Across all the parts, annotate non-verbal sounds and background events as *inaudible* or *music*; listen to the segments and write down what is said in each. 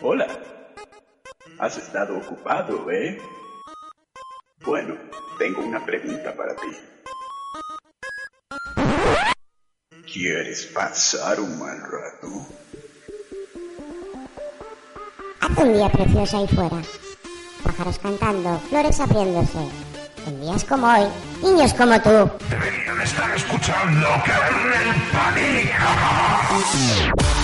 Hola. Has estado ocupado, ¿eh? Bueno, tengo una pregunta para ti. ¿Quieres pasar un mal rato? Hace un día precioso ahí fuera. Pájaros cantando, flores abriéndose. En días como hoy, niños como tú. Deberían estar escuchando Kernel Panic. Panic!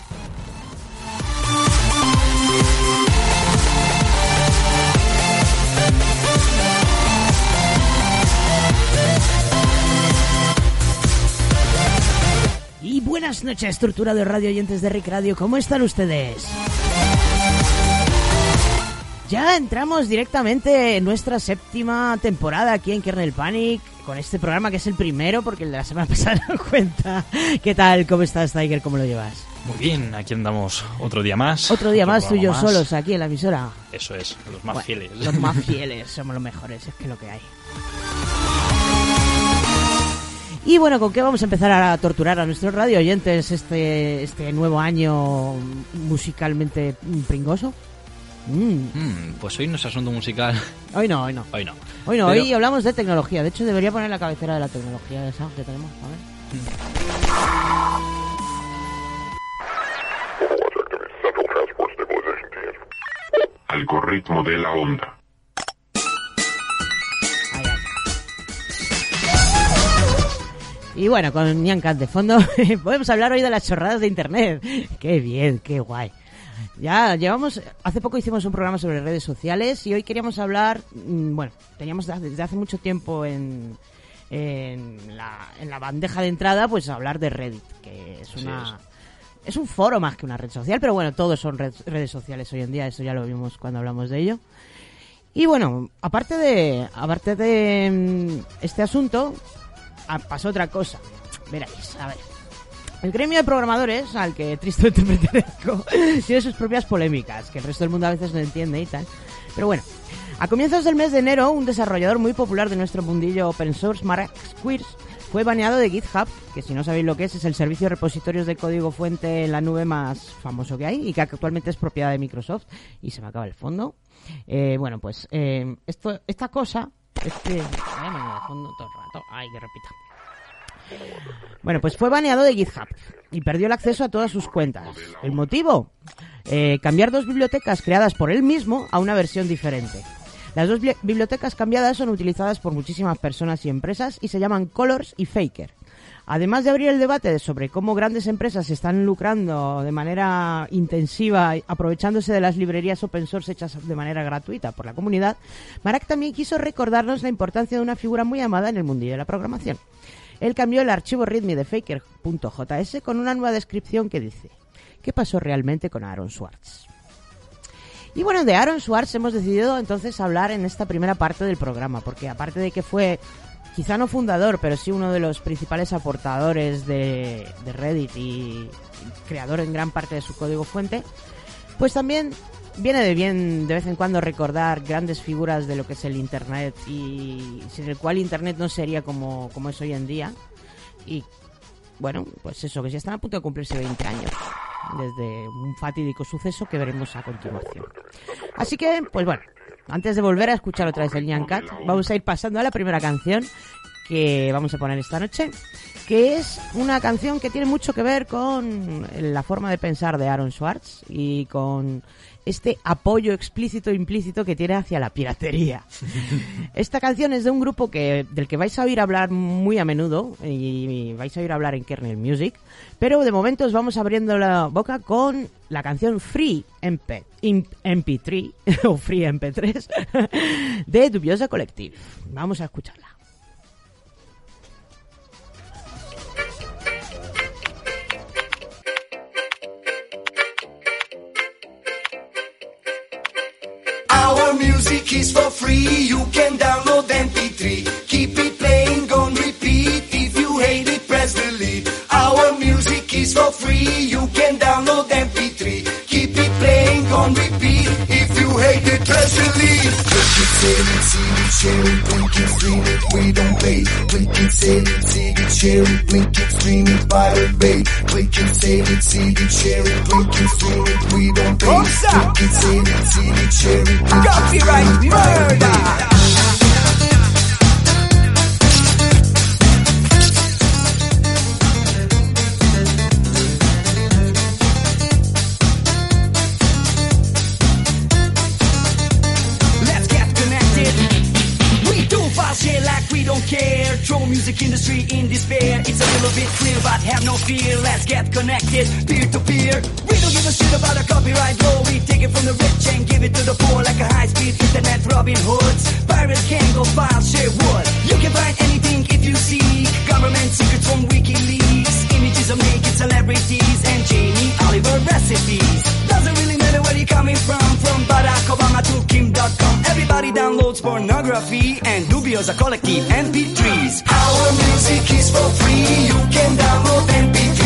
Buenas noches, estructura de radio oyentes de Rick Radio. ¿Cómo están ustedes? Ya entramos directamente en nuestra séptima temporada aquí en Kernel Panic con este programa que es el primero porque el de la semana *laughs* pasada no cuenta. ¿Qué tal? ¿Cómo estás, Tiger? ¿Cómo lo llevas? Muy bien, aquí andamos otro día más. Otro día más tú y yo solos aquí en la emisora. Eso es, los más Bueno, fieles. Los más *laughs* fieles, somos los mejores, es que lo que hay. Y bueno, ¿con qué vamos a empezar a torturar a nuestros radio oyentes este, este nuevo año musicalmente pringoso? Mm. Mm, pues hoy no es asunto musical. Hoy no, hoy no. Hoy no. Hoy no, Pero- hoy hablamos de tecnología. De hecho, debería poner la cabecera de la tecnología esa que tenemos. A ver. Algoritmo de la onda. Y bueno, con Nyan Cat de fondo, *laughs* podemos hablar hoy de las chorradas de internet. Qué bien, qué guay. Ya llevamos, hace poco hicimos un programa sobre redes sociales y hoy queríamos hablar, mm, bueno, teníamos desde hace mucho tiempo en, en, la, en la bandeja de entrada, pues hablar de Reddit, que es una... Es un foro más que una red social, pero bueno, todos son red- redes sociales hoy en día, eso ya lo vimos cuando hablamos de ello. Y bueno, aparte de, aparte de mm, este asunto, pasó otra cosa. Veréis, a ver. El gremio de programadores, al que tristemente *laughs* pertenezco, tiene sus propias polémicas, que el resto del mundo a veces no entiende y tal. Pero bueno, a comienzos del mes de enero, un desarrollador muy popular de nuestro mundillo open source, Mark Squires, fue baneado de GitHub, que si no sabéis lo que es, es el servicio de repositorios de código fuente en la nube más famoso que hay y que actualmente es propiedad de Microsoft. Y se me acaba el fondo. Eh, bueno, pues eh, esta cosa, este... Ay, me fondo todo el rato. Ay, que repita. Bueno, pues fue baneado de GitHub y perdió el acceso a todas sus cuentas. ¿El motivo? Eh, cambiar dos bibliotecas creadas por él mismo a una versión diferente. Las dos bli- bibliotecas cambiadas son utilizadas por muchísimas personas y empresas y se llaman Colors y Faker. Además de abrir el debate de sobre cómo grandes empresas están lucrando de manera intensiva aprovechándose de las librerías open source hechas de manera gratuita por la comunidad, Marak también quiso recordarnos la importancia de una figura muy amada en el mundillo de la programación. Él cambió el archivo readme de faker.js con una nueva descripción que dice ¿Qué pasó realmente con Aaron Swartz? Y bueno, de Aaron Swartz hemos decidido entonces hablar en esta primera parte del programa, porque aparte de que fue quizá no fundador, pero sí uno de los principales aportadores de, Reddit y creador en gran parte de su código fuente, pues también viene de bien de vez en cuando recordar grandes figuras de lo que es el Internet y sin el cual Internet no sería como, como es hoy en día. Y bueno, pues eso, que ya están a punto de cumplirse 20 años desde un fatídico suceso que veremos a continuación. Así que, pues bueno, antes de volver a escuchar otra vez el Nyan Cat, vamos a ir pasando a la primera canción que vamos a poner esta noche, que es una canción que tiene mucho que ver con la forma de pensar de Aaron Swartz y con este apoyo explícito e implícito que tiene hacia la piratería. *laughs* Esta canción es de un grupo que del que vais a oír hablar muy a menudo y vais a oír hablar en Kernel Music, pero de momento os vamos abriendo la boca con la canción Free MP, Im- MP3 o Free MP3 *laughs* de Dubiosa Collective. Vamos a escucharla. Our music is for free. You can download MP3. Keep it playing on repeat. If you hate it, press delete. Our music is for free. You can download MP3. Keep it playing on repeat. If you hate it, press delete can say it, see it, share it, blink it, stream it, we don't pay. Blink and say it, see it, share it, blink it, stream it by the bay. Blink and say it, see it, share it, blink it, stream it, we don't pay. Blink and say it, see it, share it, blink it, stream it by the bay. Copyright murder! Music industry in despair. It's a little bit clear, but have no fear. Let's get connected, peer to peer. We don't give a shit about a copyright law. We take it from the rich and give it to the poor like a high-speed internet Robin Hoods. Pirates can go file share wood. You can find anything if you seek. Government secrets from WikiLeaks. Images of naked celebrities and Jamie Oliver recipes. Doesn't really where you're coming from. From Barack Obama to Kim.com. Everybody downloads pornography and dubios are collective MP3s. Our music is for free. You can download MP3.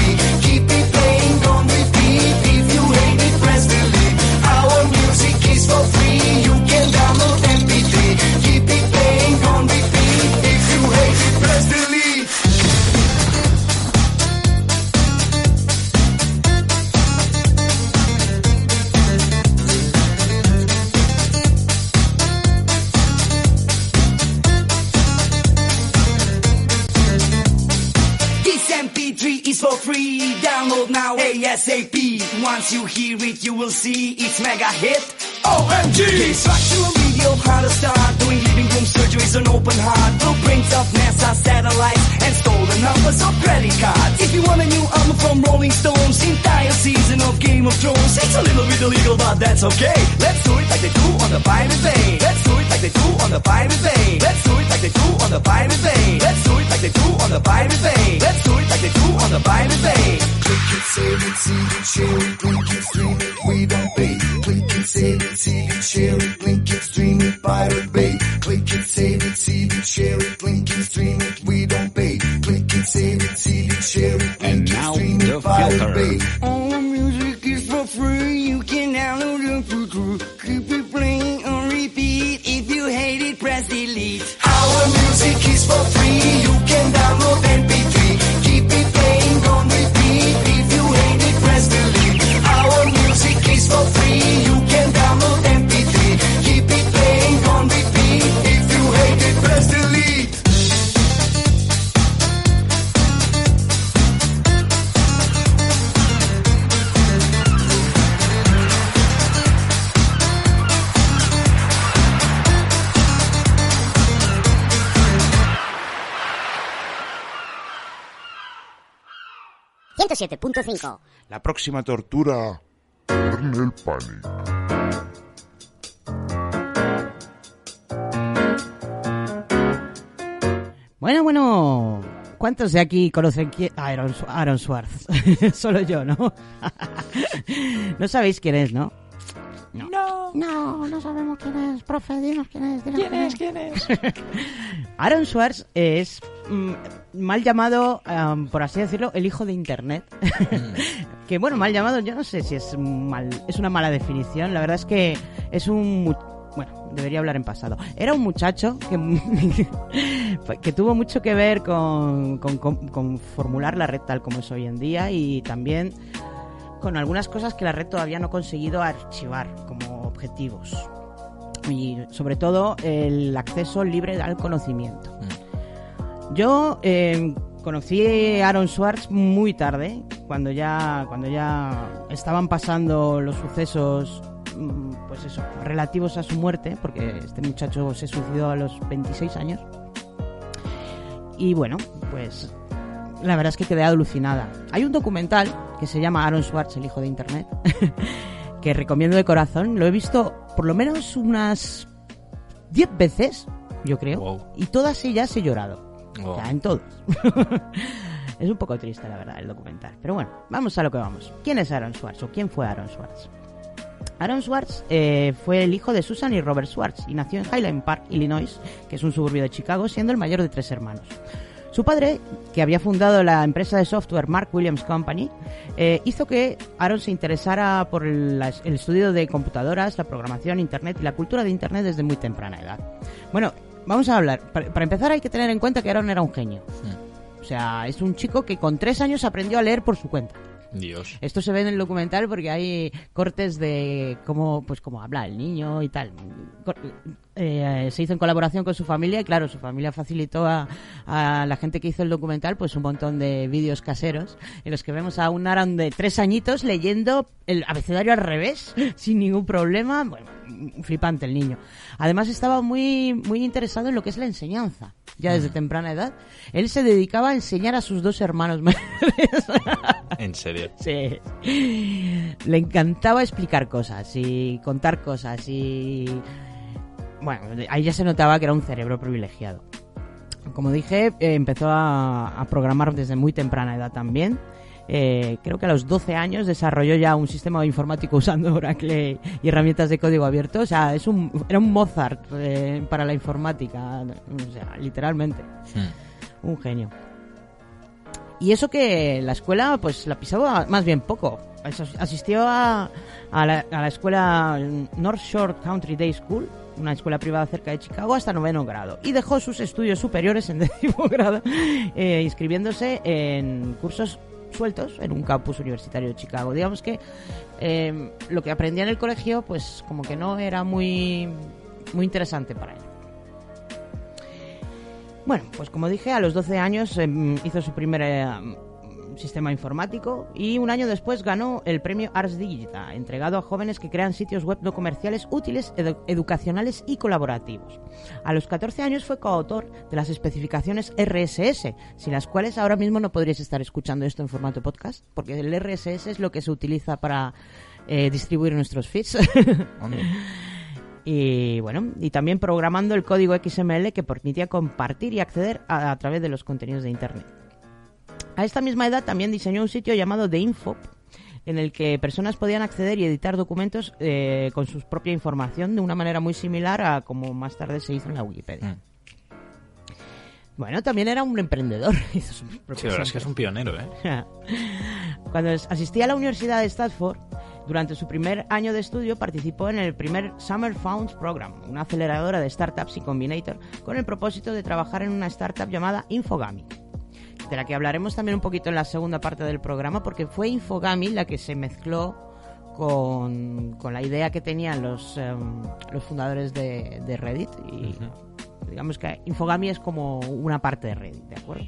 Keep it playing on repeat. If you hate it, press delete. Our music is for free. Free. Download now ASAP. Once you hear it, you will see it's mega hit. OMG! Structural video, how to start doing living room surgeries on open heart. Blueprints of NASA satellites and numbers credit cards. If you want a new album from Rolling Stones, entire season of Game of Thrones, it's a little bit illegal, but that's okay. Let's do it like they do on the Pirate Bay. Let's do it like they do on the Pirate Bay. Let's do it like they do on the Pirate Bay. Let's do it like they do on the Pirate Bay. Let's do it like they do on the Pirate Bay. Click it, save it, see it, share it, link it, stream it, we don't pay. Click it, save it, see it, share it, link it, stream it, Pirate Bay. Click it, save it, see it, share it, link it, stream it, we don't pay. Click it, save it, see it, share it, link it, stream it, Pirate Bay. All the music is for free, you can download it for free. Keep it playing on repeat, if you hate it, press delete. Our music is for free, you can download MP3. ...107.5... La próxima tortura. Kernel Panic. Bueno, bueno. ¿Cuántos de aquí conocen quién? Ah, Aaron, Aaron Swartz. *laughs* Solo yo, ¿no? *laughs* no sabéis quién es, ¿no? No. No, no sabemos quién es, profe, dinos quién es. dinos ¿Quién es? ¿Quién es? *laughs* Aaron Swartz es mm, mal llamado, am, por así decirlo, el hijo de Internet. *laughs* que bueno, mal llamado, yo no sé si es mal, es una mala definición. La verdad es que es un mu- bueno, debería hablar en pasado. Era un muchacho que, *laughs* que tuvo mucho que ver con, con- con- con formular la red tal como es hoy en día y también con algunas cosas que la red todavía no ha conseguido archivar como objetivos. Y sobre todo el acceso libre al conocimiento. Yo eh, conocí a Aaron Swartz muy tarde, cuando ya, cuando ya estaban pasando los sucesos, mm, pues eso, relativos a su muerte, porque este muchacho se suicidó a los 26 años. Y bueno, pues la verdad es que quedé alucinada. Hay un documental que se llama Aaron Swartz, el hijo de Internet, *laughs* que recomiendo de corazón. Lo he visto por lo menos unas 10 veces, yo creo, Wow. y todas ellas he llorado. Oh. O sea, en todos. *laughs* es un poco triste, la verdad, el documental. Pero bueno, vamos a lo que vamos. ¿Quién es Aaron Swartz o quién fue Aaron Swartz? Aaron Swartz eh, fue el hijo de Susan y Robert Swartz y nació en Highland Park, Illinois, que es un suburbio de Chicago, siendo el mayor de tres hermanos. Su padre, que había fundado la empresa de software Mark Williams Company, eh, hizo que Aaron se interesara por el, estudio de computadoras, la programación, Internet y la cultura de Internet desde muy temprana edad. Bueno, vamos a hablar. Para, para empezar hay que tener en cuenta que Aaron era un genio. O sea, es un chico que con tres años aprendió a leer por su cuenta. Dios. Esto se ve en el documental porque hay cortes de cómo, pues cómo habla el niño y tal. Eh, se hizo en colaboración con su familia y claro, su familia facilitó a, la gente que hizo el documental pues un montón de vídeos caseros en los que vemos a un Aaron de tres añitos leyendo el abecedario al revés *laughs* sin ningún problema. Bueno, flipante el niño. Además estaba muy, muy interesado en lo que es la enseñanza. Ya desde temprana edad. Él se dedicaba a enseñar a sus dos hermanos *laughs* mayores. En serio. Sí. Le encantaba explicar cosas y contar cosas y... Bueno, ahí ya se notaba que era un cerebro privilegiado. Como dije, eh, empezó a, a programar desde muy temprana edad también. Eh, creo que a los 12 años desarrolló ya un sistema informático usando *laughs* Oracle y herramientas de código abierto. O sea, es un, era un Mozart eh, para la informática. O sea, literalmente. Hmm. Un genio. Y eso que la escuela, pues la pisaba más bien poco. As- Asistió a, a la, a la escuela North Shore Country Day School, una escuela privada cerca de Chicago, hasta noveno grado. Y dejó sus estudios superiores en *laughs* décimo grado, eh, inscribiéndose en cursos sueltos en un campus universitario de Chicago. Digamos que eh, lo que aprendía en el colegio, pues como que no era muy, muy interesante para él. Bueno, pues como dije, a los 12 años em, hizo su primer sistema informático y un año después ganó el premio Ars Digita, entregado a jóvenes que crean sitios web no comerciales útiles, edu- educacionales y colaborativos. A los 14 años fue coautor de las especificaciones RSS, sin las cuales ahora mismo no podríais estar escuchando esto en formato podcast, porque el RSS es lo que se utiliza para eh, distribuir nuestros feeds. *laughs* Y bueno, y también programando el código XML que permitía compartir y acceder a, a través de los contenidos de Internet. A esta misma edad también diseñó un sitio llamado The Info, en el que personas podían acceder y editar documentos eh, con su propia información de una manera muy similar a como más tarde se hizo en la Wikipedia. Mm. Bueno, también era un emprendedor. *laughs* hizo sus Sí, propios la verdad es que es un pionero, ¿eh? *laughs* Cuando asistía a la Universidad de Stanford, durante su primer año de estudio participó en el primer Summer Founds Program, una aceleradora de startups y combinator, con el propósito de trabajar en una startup llamada Infogami, de la que hablaremos también un poquito en la segunda parte del programa, porque fue Infogami la que se mezcló con, con la idea que tenían los, em, los fundadores de, de Reddit. Y digamos que Infogami es como una parte de Reddit, ¿de acuerdo?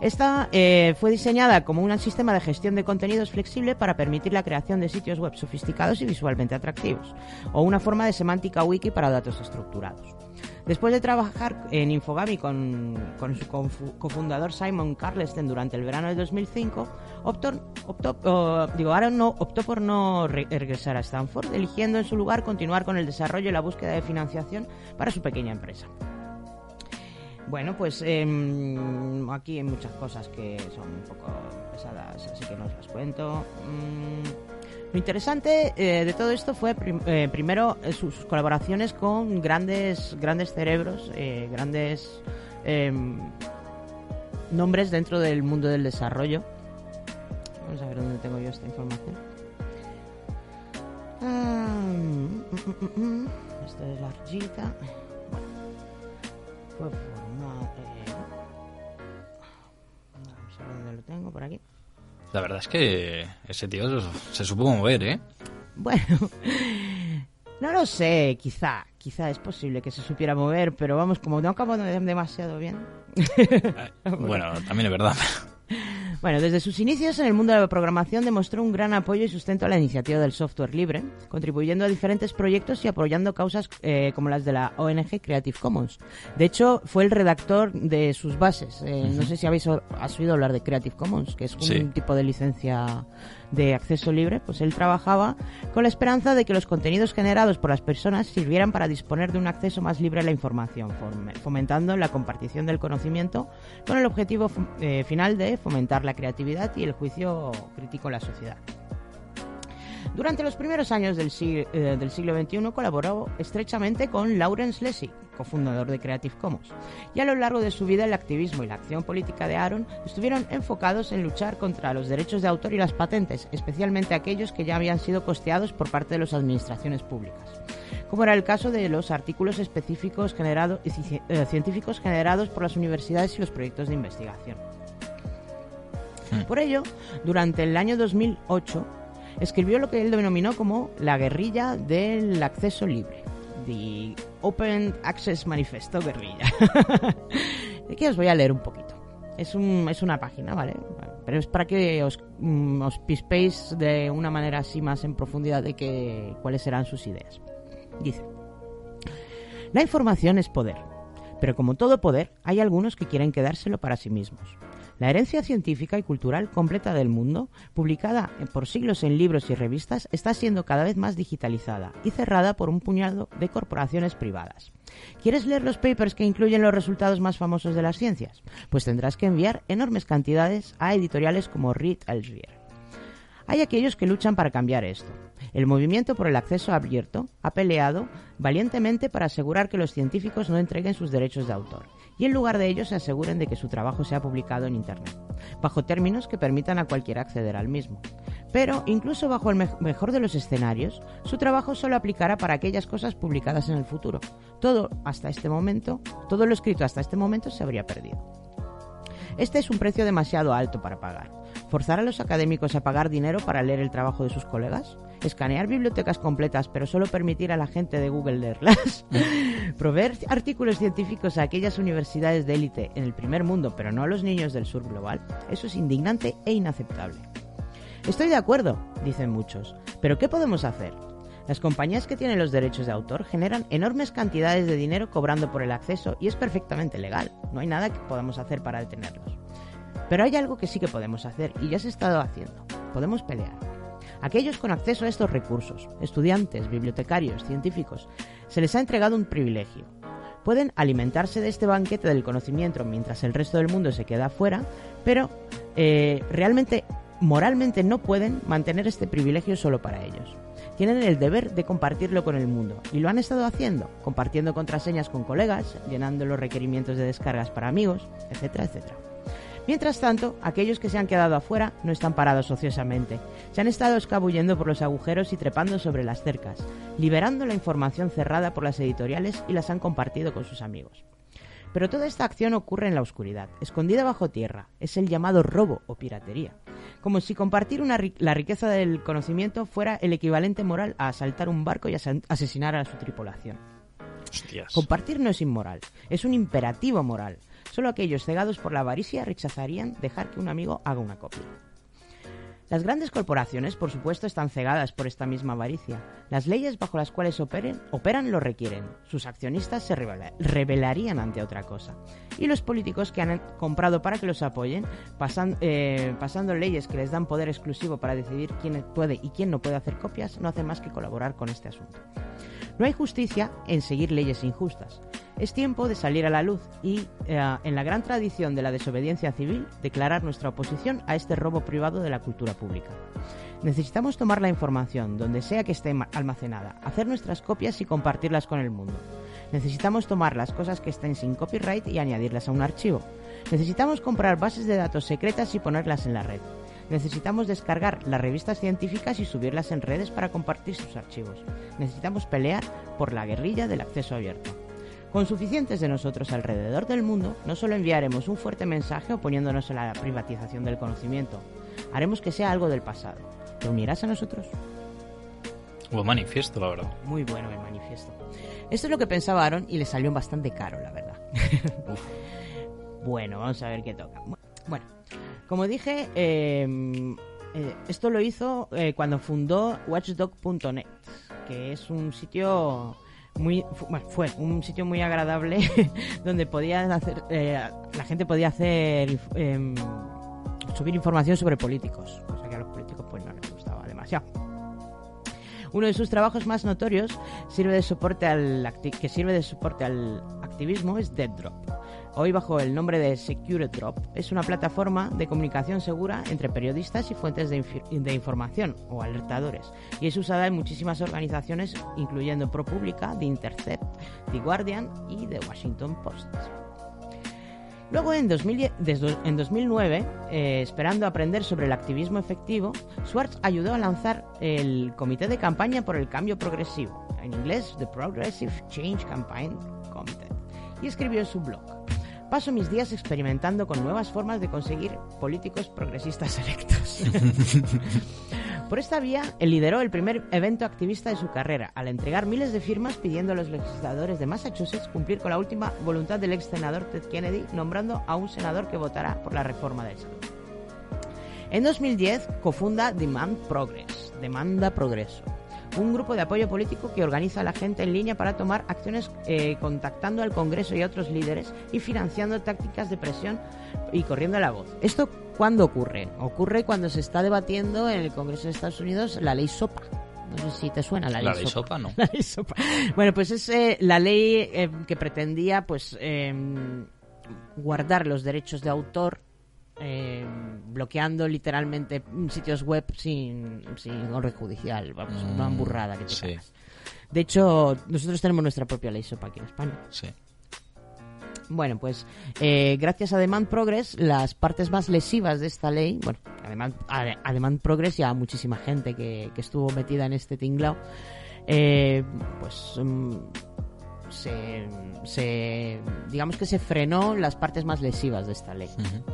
Esta eh, fue diseñada como un sistema de gestión de contenidos flexible para permitir la creación de sitios web sofisticados y visualmente atractivos, o una forma de semántica wiki para datos estructurados. Después de trabajar en Infogami con, su cofundador Simon Carleston durante el verano de 2005, optó, optó, digo, Aaron no, optó por no re- regresar a Stanford, eligiendo en su lugar continuar con el desarrollo y la búsqueda de financiación para su pequeña empresa. Bueno, pues em, aquí hay muchas cosas que son un poco pesadas, así que no os las cuento. Mm, lo interesante eh, de todo esto fue eh, primero eh, sus colaboraciones con grandes, grandes cerebros, grandes em, nombres dentro del mundo del desarrollo. Vamos a ver dónde tengo yo esta información. Ah, mm, mm, mm, mm. Esto es la argita. Bueno, fue formado. vamos a ver dónde lo tengo, por aquí. La verdad es que ese tío se supo mover, ¿eh? Bueno, *laughs* no lo sé, quizá, quizá es posible que se supiera mover, pero vamos, como no acabo de demasiado bien. *laughs* Bueno, también es verdad. Bueno, desde sus inicios en el mundo de la programación demostró un gran apoyo y sustento a la iniciativa del software libre, contribuyendo a diferentes proyectos y apoyando causas eh, como las de la ONG Creative Commons. De hecho, fue el redactor de sus bases. Eh, No sé si habéis has oído hablar de Creative Commons, que es un Sí. tipo de licencia de acceso libre. Pues él trabajaba con la esperanza de que los contenidos generados por las personas sirvieran para disponer de un acceso más libre a la información, fom- fomentando la compartición del conocimiento con el objetivo eh, final de fomentar la creatividad y el juicio crítico en la sociedad. Durante los primeros años del siglo, del siglo XXI colaboró estrechamente con Lawrence Lessig, cofundador de Creative Commons, y a lo largo de su vida el activismo y la acción política de Aaron estuvieron enfocados en luchar contra los derechos de autor y las patentes, especialmente aquellos que ya habían sido costeados por parte de las administraciones públicas. Como era el caso de los artículos específicos generados, eh, científicos generados por las universidades y los proyectos de investigación. Por ello, durante el año 2008, escribió lo que él denominó como la guerrilla del acceso libre, The Open Access Manifesto Guerrilla. *laughs* Aquí os voy a leer un poquito. Es, un, es una página, ¿vale? Pero es para que os, mm, os pispéis de una manera así más en profundidad de que, cuáles serán sus ideas. Dice, la información es poder, pero como todo poder, hay algunos que quieren quedárselo para sí mismos. La herencia científica y cultural completa del mundo, publicada por siglos en libros y revistas, está siendo cada vez más digitalizada y cerrada por un puñado de corporaciones privadas. ¿Quieres leer los papers que incluyen los resultados más famosos de las ciencias? Pues tendrás que enviar enormes cantidades a editoriales como Reed Elsevier. Hay aquellos que luchan para cambiar esto. El movimiento por el acceso abierto ha peleado valientemente para asegurar que los científicos no entreguen sus derechos de autor y en lugar de ello se aseguren de que su trabajo sea publicado en Internet, bajo términos que permitan a cualquiera acceder al mismo. Pero, incluso bajo el mejor de los escenarios, su trabajo solo aplicará para aquellas cosas publicadas en el futuro. Todo hasta este momento, todo lo escrito hasta este momento se habría perdido. Este es un precio demasiado alto para pagar. ¿Forzar a los académicos a pagar dinero para leer el trabajo de sus colegas? ¿Escanear bibliotecas completas pero solo permitir a la gente de Google leerlas? *laughs* ¿Proveer artículos científicos a aquellas universidades de élite en el primer mundo pero no a los niños del sur global? Eso es indignante e inaceptable. Estoy de acuerdo, dicen muchos, pero ¿qué podemos hacer? Las compañías que tienen los derechos de autor generan enormes cantidades de dinero cobrando por el acceso y es perfectamente legal. No hay nada que podamos hacer para detenerlos. Pero hay algo que sí que podemos hacer y ya se ha estado haciendo. Podemos pelear. Aquellos con acceso a estos recursos, estudiantes, bibliotecarios, científicos, se les ha entregado un privilegio. Pueden alimentarse de este banquete del conocimiento mientras el resto del mundo se queda fuera, pero eh, realmente, moralmente no pueden mantener este privilegio solo para ellos. Tienen el deber de compartirlo con el mundo y lo han estado haciendo, compartiendo contraseñas con colegas, llenando los requerimientos de descargas para amigos, etcétera, etcétera. Mientras tanto, aquellos que se han quedado afuera no están parados ociosamente. Se han estado escabullendo por los agujeros y trepando sobre las cercas, liberando la información cerrada por las editoriales y las han compartido con sus amigos. Pero toda esta acción ocurre en la oscuridad, escondida bajo tierra. Es el llamado robo o piratería. Como si compartir la riqueza del conocimiento fuera el equivalente moral a asaltar un barco y asesinar a su tripulación. Compartir no es inmoral, es un imperativo moral. Solo aquellos cegados por la avaricia rechazarían dejar que un amigo haga una copia. Las grandes corporaciones, por supuesto, están cegadas por esta misma avaricia. Las leyes bajo las cuales operen, operan lo requieren. Sus accionistas se rebelarían ante otra cosa. Y los políticos que han comprado para que los apoyen, eh, pasando leyes que les dan poder exclusivo para decidir quién puede y quién no puede hacer copias, no hacen más que colaborar con este asunto. No hay justicia en seguir leyes injustas. Es tiempo de salir a la luz y, eh, en la gran tradición de la desobediencia civil, declarar nuestra oposición a este robo privado de la cultura pública. Necesitamos tomar la información, donde sea que esté almacenada, hacer nuestras copias y compartirlas con el mundo. Necesitamos tomar las cosas que estén sin copyright y añadirlas a un archivo. Necesitamos comprar bases de datos secretas y ponerlas en la red. Necesitamos descargar las revistas científicas y subirlas en redes para compartir sus archivos. Necesitamos pelear por la guerrilla del acceso abierto. Con suficientes de nosotros alrededor del mundo, no solo enviaremos un fuerte mensaje oponiéndonos a la privatización del conocimiento, haremos que sea algo del pasado. ¿Te unirás a nosotros? Buen manifiesto, la verdad. Muy bueno el manifiesto. Esto es lo que pensaba Aaron y le salió bastante caro, la verdad. *laughs* bueno, vamos a ver qué toca. Bueno, como dije, em, eh, esto lo hizo eh, cuando fundó watchdog.net, que es un sitio muy bueno, fue un sitio muy agradable *laughs* donde podían hacer eh, la gente podía hacer em, subir información sobre políticos cosa que a los políticos pues no les gustaba demasiado. Uno de sus trabajos más notorios sirve de soporte al que sirve de soporte al activismo es Dead Drop hoy bajo el nombre de Secure Drop, es una plataforma de comunicación segura entre periodistas y fuentes de, información o alertadores, y es usada en muchísimas organizaciones, incluyendo ProPublica, The Intercept, The Guardian y The Washington Post. Luego, en, 2010 desde- en 2009, eh, esperando aprender sobre el activismo efectivo, Schwartz ayudó a lanzar el Comité de Campaña por el Cambio Progresivo, en inglés The Progressive Change Campaign Committee, y escribió en su blog. Paso mis días experimentando con nuevas formas de conseguir políticos progresistas electos. *laughs* Por esta vía, él lideró el primer evento activista de su carrera, al entregar miles de firmas pidiendo a los legisladores de Massachusetts cumplir con la última voluntad del ex senador Ted Kennedy, nombrando a un senador que votará por la reforma del salud. En 2010 cofunda Demand Progress, Demanda Progreso, un grupo de apoyo político que organiza a la gente en línea para tomar acciones eh, contactando al Congreso y a otros líderes y financiando tácticas de presión y corriendo la voz. ¿Esto cuándo ocurre? Ocurre cuando se está debatiendo en el Congreso de Estados Unidos la ley SOPA. No sé si te suena la ley, La ley sopa, no. *laughs* la ley SOPA. Bueno, pues es eh, la ley eh, que pretendía pues guardar los derechos de autor eh, bloqueando literalmente sitios web sin, sin orden judicial. Vamos, una Mm, burrada que te sí. De hecho, nosotros tenemos nuestra propia ley SOPA aquí en España. Sí. Bueno, pues eh, gracias a Demand Progress, las partes más lesivas de esta ley, bueno, a Demand, a, a Demand Progress y a muchísima gente que, que estuvo metida en este tinglao, eh, pues mm, se, se- digamos que se frenó las partes más lesivas de esta ley. Ujú.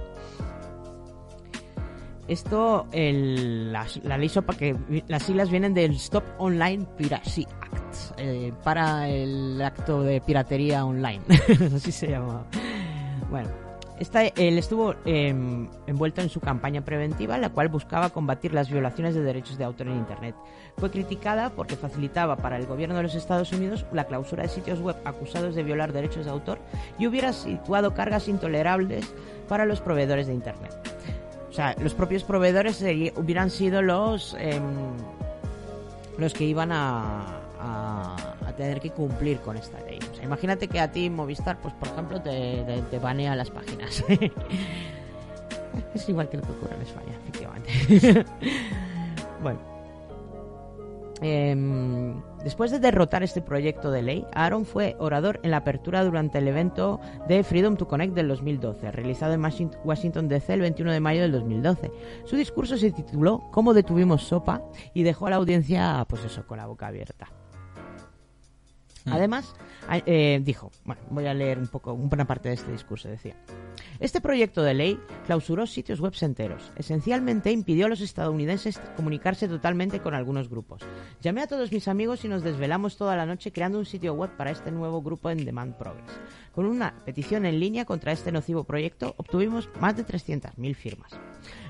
Esto, la, la ley que las siglas vienen del Stop Online Piracy Act, eh, para el acto de piratería online, *laughs* así se llama. Bueno, esta, él estuvo em, envuelto en su campaña preventiva, la cual buscaba combatir las violaciones de derechos de autor en Internet. Fue criticada porque facilitaba para el gobierno de los Estados Unidos la clausura de sitios web acusados de violar derechos de autor y hubiera situado cargas intolerables para los proveedores de Internet. Sea, los propios proveedores hubieran sido los em, los que iban a, tener que cumplir con esta ley. O sea, imagínate que a ti Movistar, pues por ejemplo, te, te, te banea las páginas. *laughs* es igual que lo que ocurre en España, efectivamente. *laughs* bueno. Em, después de derrotar este proyecto de ley, Aaron fue orador en la apertura durante el evento de Freedom to Connect del 2012, realizado en Washing- Washington DC el 21 de mayo del 2012. Su discurso se tituló ¿Cómo detuvimos sopa? y dejó a la audiencia, pues eso, con la boca abierta. Además, a- eh, dijo, bueno, voy a leer un poco, una parte de este discurso, decía. Este proyecto de ley clausuró sitios web enteros. Esencialmente impidió a los estadounidenses comunicarse totalmente con algunos grupos. Llamé a todos mis amigos y nos desvelamos toda la noche creando un sitio web para este nuevo grupo en Demand Progress. Con una petición en línea contra este nocivo proyecto obtuvimos más de 300.000 firmas.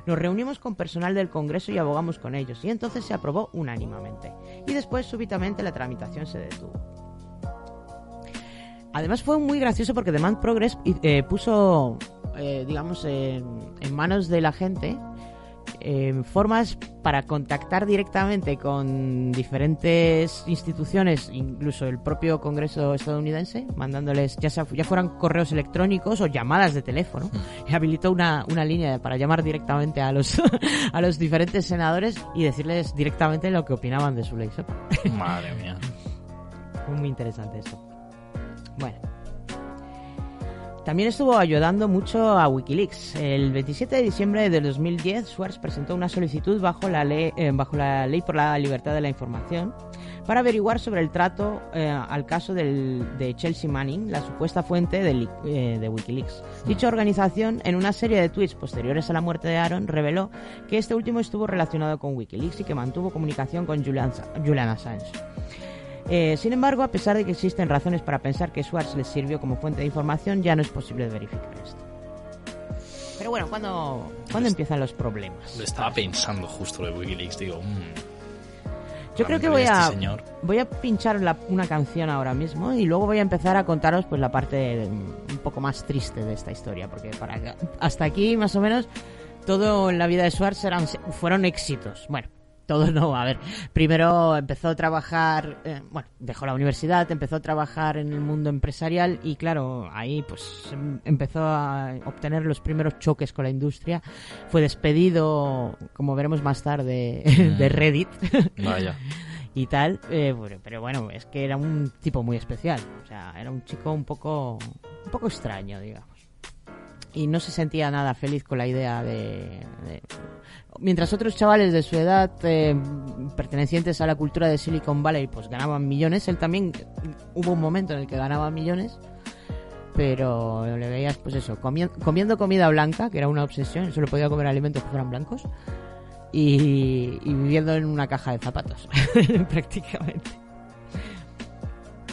Nos reunimos con personal del Congreso y abogamos con ellos y entonces se aprobó unánimemente. Y después súbitamente la tramitación se detuvo. Además fue muy gracioso porque Demand Progress eh, puso, eh, digamos, en, en manos de la gente eh, formas para contactar directamente con diferentes instituciones, incluso el propio Congreso estadounidense, mandándoles ya, sea- ya fueran correos electrónicos o llamadas de teléfono. *laughs* Y habilitó una, una línea para llamar directamente a los, *laughs* a los diferentes senadores y decirles directamente lo que opinaban de su ley. Madre mía. Fue muy interesante eso. Bueno. También estuvo ayudando mucho a Wikileaks. El 27 de diciembre de 2010, Schwartz presentó una solicitud bajo la ley, eh, bajo la ley por la libertad de la información para averiguar sobre el trato eh, al caso del- de Chelsea Manning, la supuesta fuente de, eh, de Wikileaks. Dicha organización, en una serie de tweets posteriores a la muerte de Aaron, reveló que este último estuvo relacionado con Wikileaks y que mantuvo comunicación con Julian, Julian Assange. Eh, sin embargo, a pesar de que existen razones para pensar que Schwartz les sirvió como fuente de información, ya no es posible verificar esto. Pero bueno, ¿cuándo, ¿cuándo empiezan los problemas? Lo estaba pensando justo de Wikileaks. Digo, mm, Yo creo que voy a, este voy a pinchar la- una canción ahora mismo y luego voy a empezar a contaros pues la parte un poco más triste de esta historia, porque para hasta aquí más o menos todo en la vida de Schwartz eran, fueron éxitos. Bueno, todo no, a ver. Primero empezó a trabajar, eh, bueno, dejó la universidad, empezó a trabajar en el mundo empresarial y claro, ahí pues em- empezó a obtener los primeros choques con la industria. Fue despedido, como veremos más tarde, *laughs* de Reddit Vaya. *laughs* y tal. eh, bueno, pero bueno, es que era un tipo muy especial. O sea, era un chico un poco, un poco extraño, digamos. Y no se sentía nada feliz con la idea de... de- Mientras otros chavales de su edad, eh, pertenecientes a la cultura de Silicon Valley, pues ganaban millones, él también hubo un momento en el que ganaba millones, pero le veías, pues eso, comi- comiendo comida blanca, que era una obsesión, solo podía comer alimentos que fueran blancos, y, y viviendo en una caja de zapatos, *laughs* prácticamente.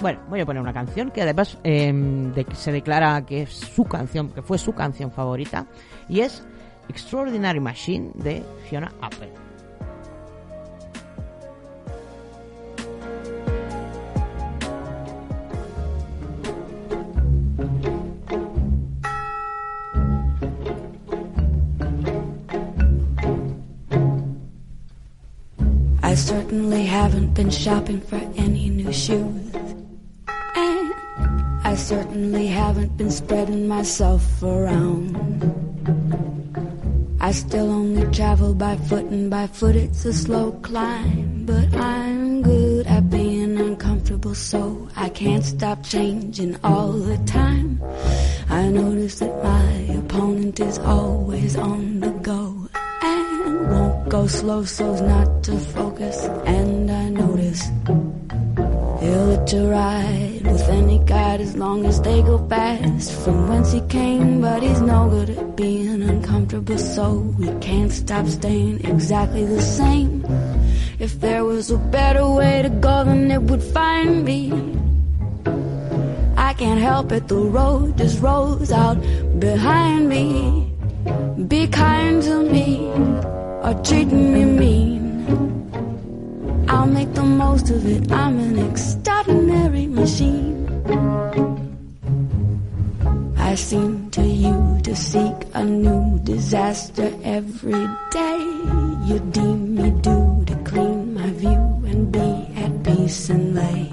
Bueno, voy a poner una canción que además de- se declara que es su canción, que fue su canción favorita, y es Extraordinary Machine de Fiona Apple. I certainly haven't been shopping for any new shoes. And I certainly haven't been spreading myself around. I still only travel by foot, and by foot it's a slow climb. But I'm good at being uncomfortable, so I can't stop changing all the time. I notice that my opponent is always on the go and won't go slow so's not to focus. And I notice let you ride with any guide as long as they go fast from whence he came. But he's no good at being uncomfortable, so we can't stop staying exactly the same. If there was a better way to go, then it would find me. I can't help it, the road just rolls out behind me. Be kind to me or treat me mean. I'll make the most of it. I'm an extraordinary machine. I seem to you to seek a new disaster every day. You deem me due to clean my view and be at peace and lay.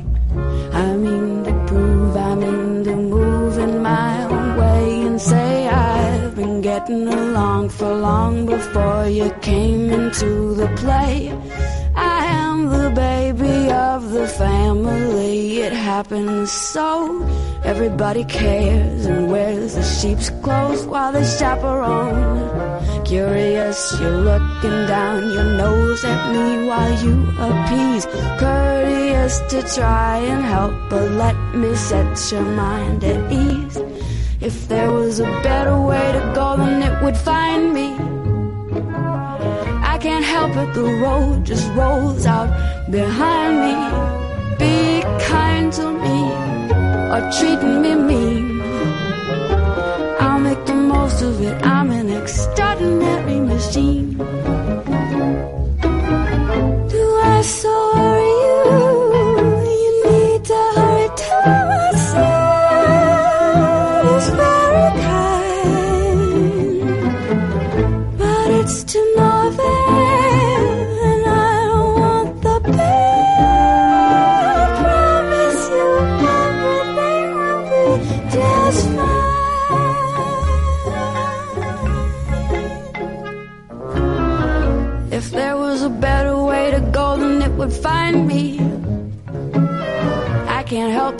I mean to prove I'm in to move in my own way and say I've been getting along for long before you came into the play. I am the baby of the family. It happens so. Everybody cares and wears the sheep's clothes while they chaperone. Curious, you're looking down your nose at me while you appease. Courteous to try and help, but let me set your mind at ease. If there was a better way to go, then it would find me. Can't help it, the road just rolls out behind me. Be kind to me or treat me mean. I'll make the most of it. I'm an extraordinary machine. Do I so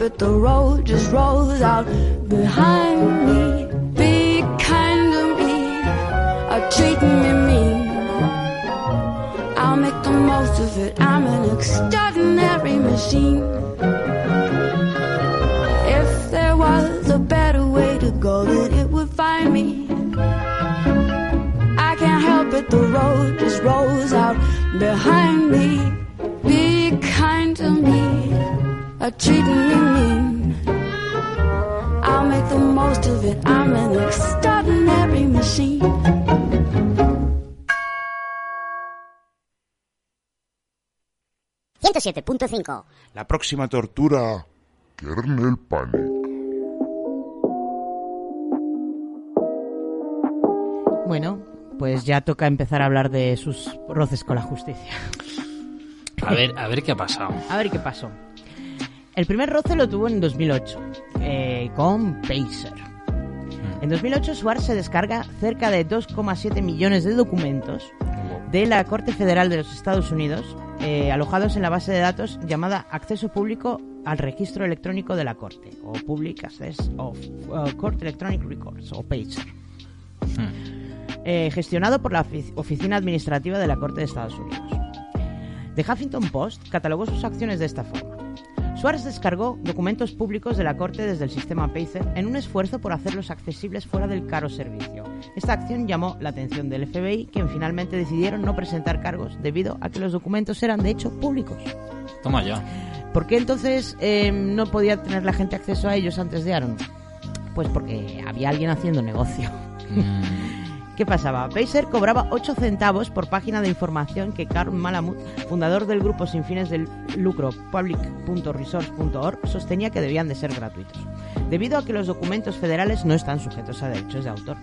it, the road just rolls out behind me. Be kind to me or treat me mean. I'll make the most of it. I'm an extraordinary machine. If there was a better way to go, then it would find me. I can't help it, the road just rolls out behind me. Be kind to me or treat me an extraordinary machine. $107.5. La próxima tortura, Kernel Panic. Bueno, pues ya toca empezar a hablar de sus roces con la justicia. A ver, a ver qué ha pasado. *laughs* A ver qué pasó. El primer roce lo tuvo en 2008 eh, con Pacer. En 2008 Schwartz se descarga cerca de 2,7 millones de documentos de la Corte Federal de los Estados Unidos eh, alojados en la base de datos llamada Acceso Público al Registro Electrónico de la Corte o Public Access of uh, Court Electronic Records o PACER. Eh, gestionado por la Ofi- Oficina Administrativa de la Corte de Estados Unidos. The Huffington Post catalogó sus acciones de esta forma. Suárez descargó documentos públicos de la Corte desde el sistema Pacer en un esfuerzo por hacerlos accesibles fuera del caro servicio. Esta acción llamó la atención del FBI, quien finalmente decidieron no presentar cargos debido a que los documentos eran de hecho públicos. Toma ya. ¿Por qué entonces eh, no podía tener la gente acceso a ellos antes de Aaron? Pues porque había alguien haciendo negocio. ¿Qué pasaba? Pacer cobraba 8 centavos por página de información que Carl Malamud, fundador del grupo sin fines de lucro public.resource.org, sostenía que debían de ser gratuitos, debido a que los documentos federales no están sujetos a derechos de autor.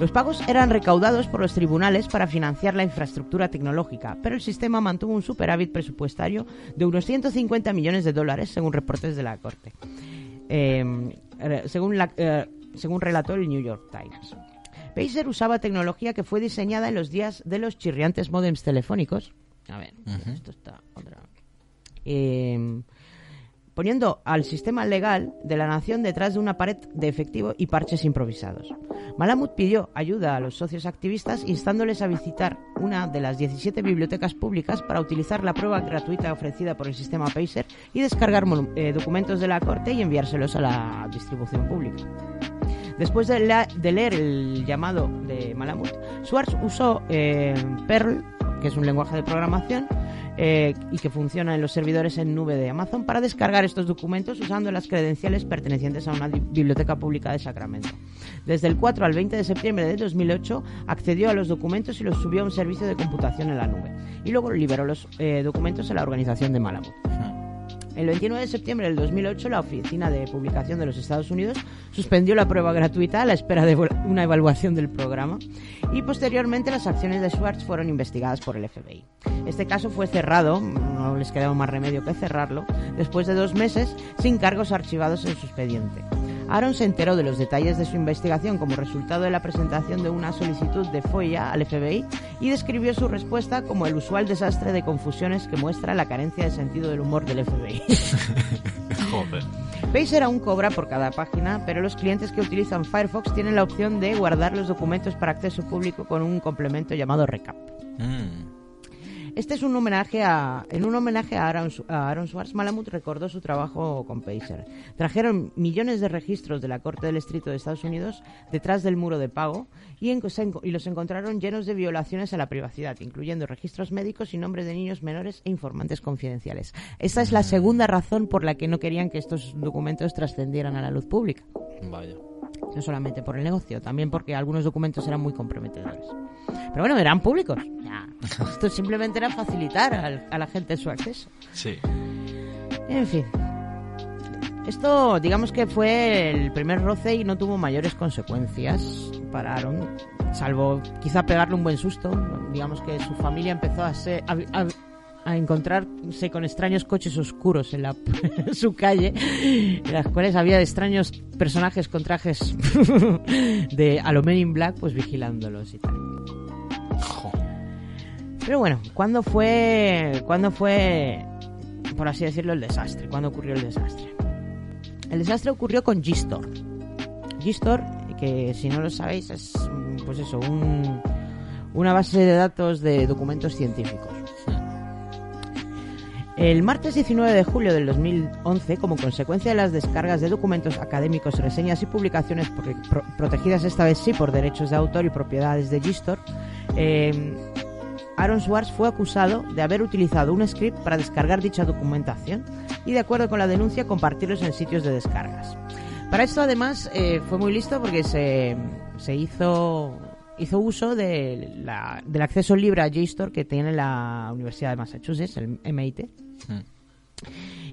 Los pagos eran recaudados por los tribunales para financiar la infraestructura tecnológica, pero el sistema mantuvo un superávit presupuestario de unos 150 millones de dólares, según reportes de la Corte. Eh, según, eh, según relató el New York Times. Pacer usaba tecnología que fue diseñada en los días de los chirriantes modems telefónicos. A ver, esto está otra. Eh, poniendo al sistema legal de la nación detrás de una pared de efectivo y parches improvisados. Malamud pidió ayuda a los socios activistas instándoles a visitar una de las 17 bibliotecas públicas para utilizar la prueba gratuita ofrecida por el sistema Pacer y descargar eh, documentos de la corte y enviárselos a la distribución pública. Después de, leer el llamado de Malamud, Schwartz usó eh, Perl, que es un lenguaje de programación eh, y que funciona en los servidores en nube de Amazon, para descargar estos documentos usando las credenciales pertenecientes a una biblioteca pública de Sacramento. Desde el 4 al 20 de septiembre de 2008 accedió a los documentos y los subió a un servicio de computación en la nube. Y luego liberó los eh, documentos a la organización de Malamud. El 29 de septiembre del 2008, la Oficina de Publicación de los Estados Unidos suspendió la prueba gratuita a la espera de una evaluación del programa y posteriormente las acciones de Schwartz fueron investigadas por el FBI. Este caso fue cerrado, no les quedaba más remedio que cerrarlo, después de dos meses sin cargos archivados en su expediente. Aaron se enteró de los detalles de su investigación como resultado de la presentación de una solicitud de FOIA al FBI y describió su respuesta como el usual desastre de confusiones que muestra la carencia de sentido del humor del FBI. *laughs* Joder. Pacer aún cobra por cada página, pero los clientes que utilizan Firefox tienen la opción de guardar los documentos para acceso público con un complemento llamado Recap. Mm. Este es un homenaje a, en un homenaje a Aaron, a Aaron Swartz. Malamud recordó su trabajo con Pacer. Trajeron millones de registros de la Corte del Distrito de Estados Unidos detrás del muro de pago y los encontraron llenos de violaciones a la privacidad, incluyendo registros médicos y nombres de niños menores e informantes confidenciales. Esta es la segunda razón por la que no querían que estos documentos trascendieran a la luz pública. Vaya. No solamente por el negocio, también porque algunos documentos eran muy comprometedores. Pero bueno, eran públicos. *laughs* Esto simplemente era facilitar al- a la gente su acceso. Sí. En fin. Esto, digamos que fue el primer roce y no tuvo mayores consecuencias para Aaron, salvo quizá pegarle un buen susto. Digamos que su familia empezó a, ser- a, a- a encontrarse con extraños coches oscuros en, la, *laughs* en su calle, en las cuales había extraños personajes con trajes *laughs* de a lo Men in Black, pues vigilándolos y tal. Pero bueno, ¿cuándo fue, ¿cuándo fue, por así decirlo, el desastre? ¿Cuándo ocurrió el desastre? El desastre ocurrió con G-Store. G-Store, que si no lo sabéis, es, pues eso, un- una base de datos de documentos científicos. El martes 19 de julio del 2011, como consecuencia de las descargas de documentos académicos, reseñas y publicaciones protegidas esta vez sí por derechos de autor y propiedades de Gistor, eh, Aaron Swartz fue acusado de haber utilizado un script para descargar dicha documentación y, de acuerdo con la denuncia, compartirlos en sitios de descargas. Para esto, además, eh, fue muy listo porque se, se hizo, uso del acceso libre a JSTOR que tiene la Universidad de Massachusetts, el MIT.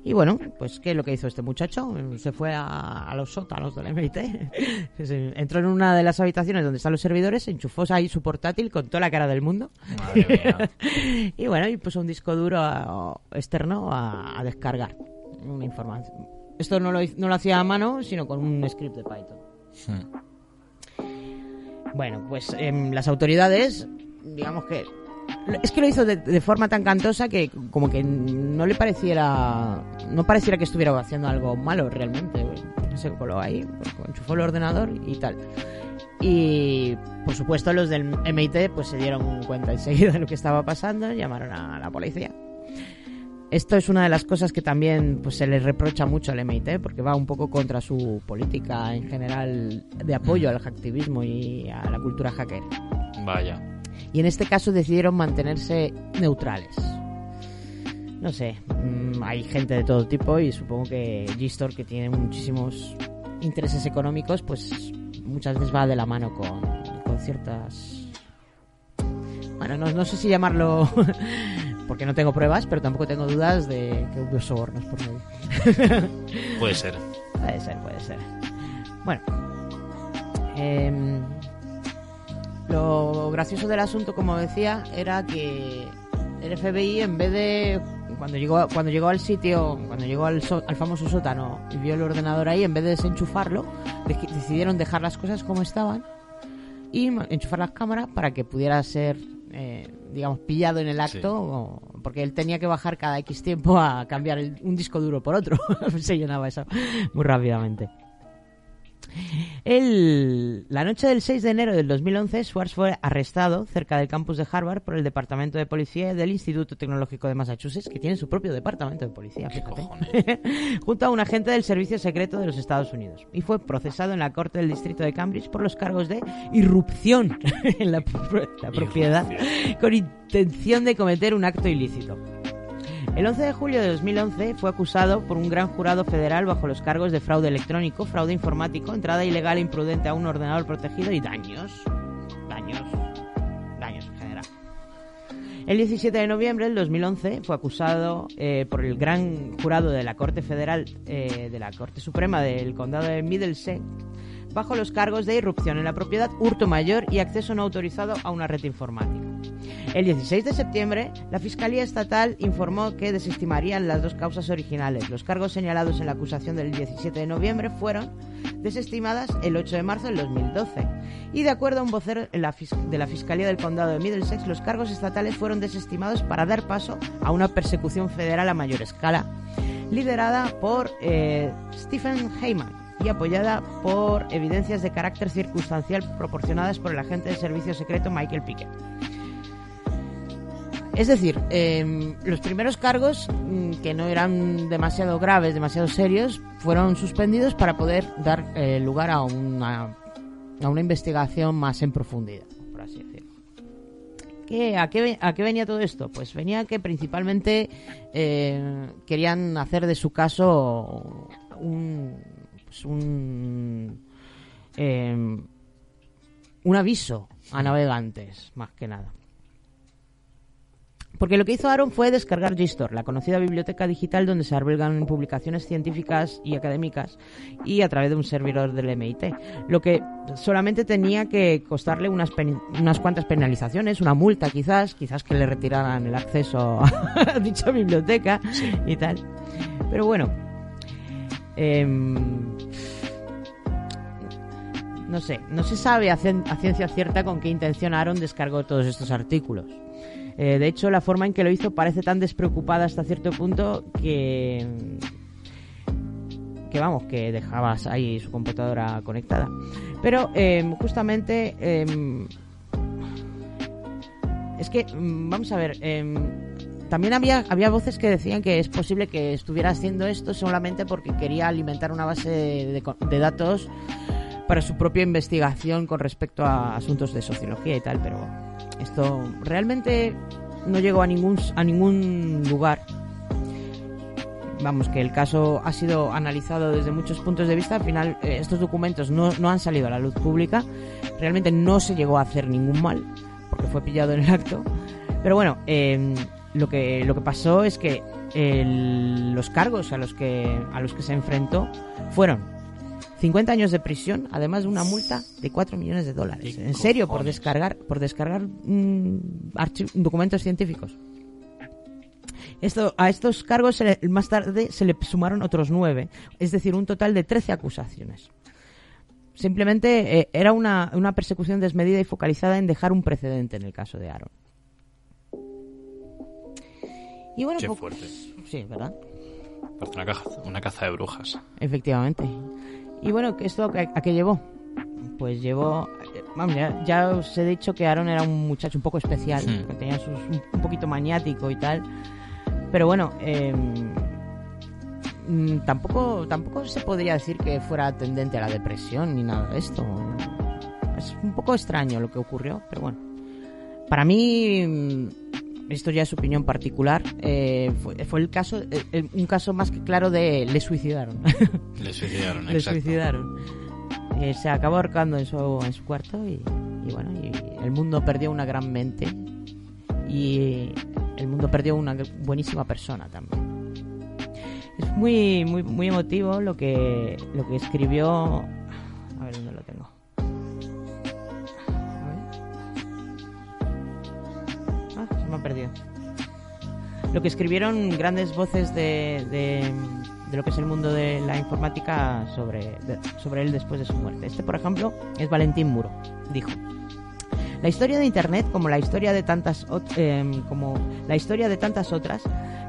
Y bueno, pues ¿qué es lo que hizo este muchacho? Se fue a, a los sótanos del MIT. *laughs* Se Entró en una de las habitaciones donde están los servidores, enchufó ahí su portátil con toda la cara del mundo. Madre mía. *laughs* y bueno, y puso un disco duro a- externo a, a descargar una información. Esto no lo, no lo hacía a mano, sino con un script de Python. Bueno, pues em, las autoridades, digamos que... Es que lo hizo de, forma tan cantosa que como que no le pareciera... No pareciera que estuviera haciendo algo malo realmente. Se coló ahí, enchufó el ordenador y tal. Y por supuesto los del MIT pues se dieron cuenta enseguida de lo que estaba pasando, llamaron a la policía. Esto es una de las cosas que también pues, se le reprocha mucho al MIT, porque va un poco contra su política en general de apoyo al hacktivismo y a la cultura hacker. Vaya. Y en este caso decidieron mantenerse neutrales. No sé, mm, hay gente de todo tipo y supongo que G-Store, que tiene muchísimos intereses económicos, pues muchas veces va de la mano con, con ciertas... Bueno, no, no sé si llamarlo *laughs* porque no tengo pruebas, pero tampoco tengo dudas de que hubo sobornos por medio. Puede ser. Puede ser, puede ser. Bueno. em, lo gracioso del asunto, como decía, era que el FBI, en vez de. Cuando llegó, cuando llegó al sitio, cuando llegó al, so- al famoso sótano y vio el ordenador ahí, en vez de desenchufarlo, de- decidieron dejar las cosas como estaban y enchufar las cámaras para que pudiera ser, eh, digamos, pillado en el acto, Sí. o- porque él tenía que bajar cada X tiempo a cambiar el- un disco duro por otro. *laughs* Se llenaba eso muy rápidamente. El- la noche del 6 de enero del 2011, Schwartz fue arrestado cerca del campus de Harvard por el Departamento de Policía del Instituto Tecnológico de Massachusetts, que tiene su propio departamento de policía, fíjate, *laughs* junto a un agente del Servicio Secreto de los Estados Unidos. Y fue procesado en la Corte del Distrito de Cambridge por los cargos de irrupción *laughs* en la propiedad con intención de cometer un acto ilícito. El 11 de julio de 2011 fue acusado por un gran jurado federal bajo los cargos de fraude electrónico, fraude informático, entrada ilegal e imprudente a un ordenador protegido y daños. Daños. Daños en general. El 17 de noviembre del 2011 fue acusado eh, por el gran jurado de la Corte Federal eh, de la Corte Suprema del Condado de Middlesex bajo los cargos de irrupción en la propiedad, hurto mayor y acceso no autorizado a una red informática. El 16 de septiembre, la Fiscalía Estatal informó que desestimarían las dos causas originales. Los cargos señalados en la acusación del 17 de noviembre fueron desestimadas el 8 de marzo del 2012. Y de acuerdo a un vocero de la Fiscalía del Condado de Middlesex, los cargos estatales fueron desestimados para dar paso a una persecución federal a mayor escala, liderada por eh, Stephen Heyman y apoyada por evidencias de carácter circunstancial proporcionadas por el agente de servicio secreto Michael Pickett. Es decir, em, los primeros cargos, mm, que no eran demasiado graves, demasiado serios, fueron suspendidos para poder dar eh, lugar a una, a una investigación más en profundidad, por así decirlo. ¿Qué, a, qué, ¿A qué venía todo esto? Pues venía que principalmente eh, querían hacer de su caso un, pues un, em, un aviso a navegantes, más que nada. Porque lo que hizo Aaron fue descargar JSTOR, la conocida biblioteca digital donde se albergan publicaciones científicas y académicas, y a través de un servidor del MIT. Lo que solamente tenía que costarle unas, pen- unas cuantas penalizaciones, una multa quizás, quizás que le retiraran el acceso *laughs* a dicha biblioteca y tal. Pero bueno, em, no sé, no se sabe a, cien- a ciencia cierta con qué intención Aaron descargó todos estos artículos. Eh, de hecho, la forma en que lo hizo parece tan despreocupada hasta cierto punto que que vamos, que dejabas ahí su computadora conectada. Pero em, justamente em, es que mm, vamos a ver, también había había voces que decían que es posible que estuviera haciendo esto solamente porque quería alimentar una base de, de datos para su propia investigación con respecto a asuntos de sociología y tal, pero esto realmente no llegó a ningún a ningún lugar. Vamos, que el caso ha sido analizado desde muchos puntos de vista. Al final, eh, estos documentos no, no han salido a la luz pública. Realmente no se llegó a hacer ningún mal, porque fue pillado en el acto. Pero bueno, eh, lo, que, lo que pasó es que el- los cargos a los que a los que se enfrentó fueron 50 años de prisión, además de una multa de 4 millones de dólares. ¿Qué En serio, por descargar por descargar documentos científicos. Esto, a estos cargos se le- más tarde se le sumaron otros nueve, es decir, un total de 13 acusaciones. Simplemente eh, era una, una persecución desmedida y focalizada en dejar un precedente en el caso de Aaron. Y bueno, Qué po- fuerte. Sí, ¿verdad? Parece una, caja, una caza de brujas. Efectivamente. Y bueno, ¿esto a, a qué llevó? Pues llevó... Vamos, ya, ya os he dicho que Aaron era un muchacho un poco especial, que tenía sus, un, poquito maniático y tal. Pero bueno, eh, tampoco, tampoco se podría decir que fuera tendente a la depresión ni nada de esto. Es un poco extraño lo que ocurrió, pero bueno. Para mí, esto ya es opinión particular, eh, fue, fue el caso, eh, eh, un caso más que claro de le suicidaron. *laughs* Le suicidaron, le exacto. suicidaron. Eh, se acabó ahorcando en su, en su cuarto y, y bueno, y el mundo perdió una gran mente y el mundo perdió una buenísima persona también. Es muy, muy, muy emotivo lo que, lo que escribió. Me perdido. Lo que escribieron grandes voces de, de, lo que es el mundo de la informática sobre, sobre él después de su muerte. Este, por ejemplo, es Valentín Muro. Dijo. La historia de Internet, como la historia de tantas, em, como la historia de tantas otras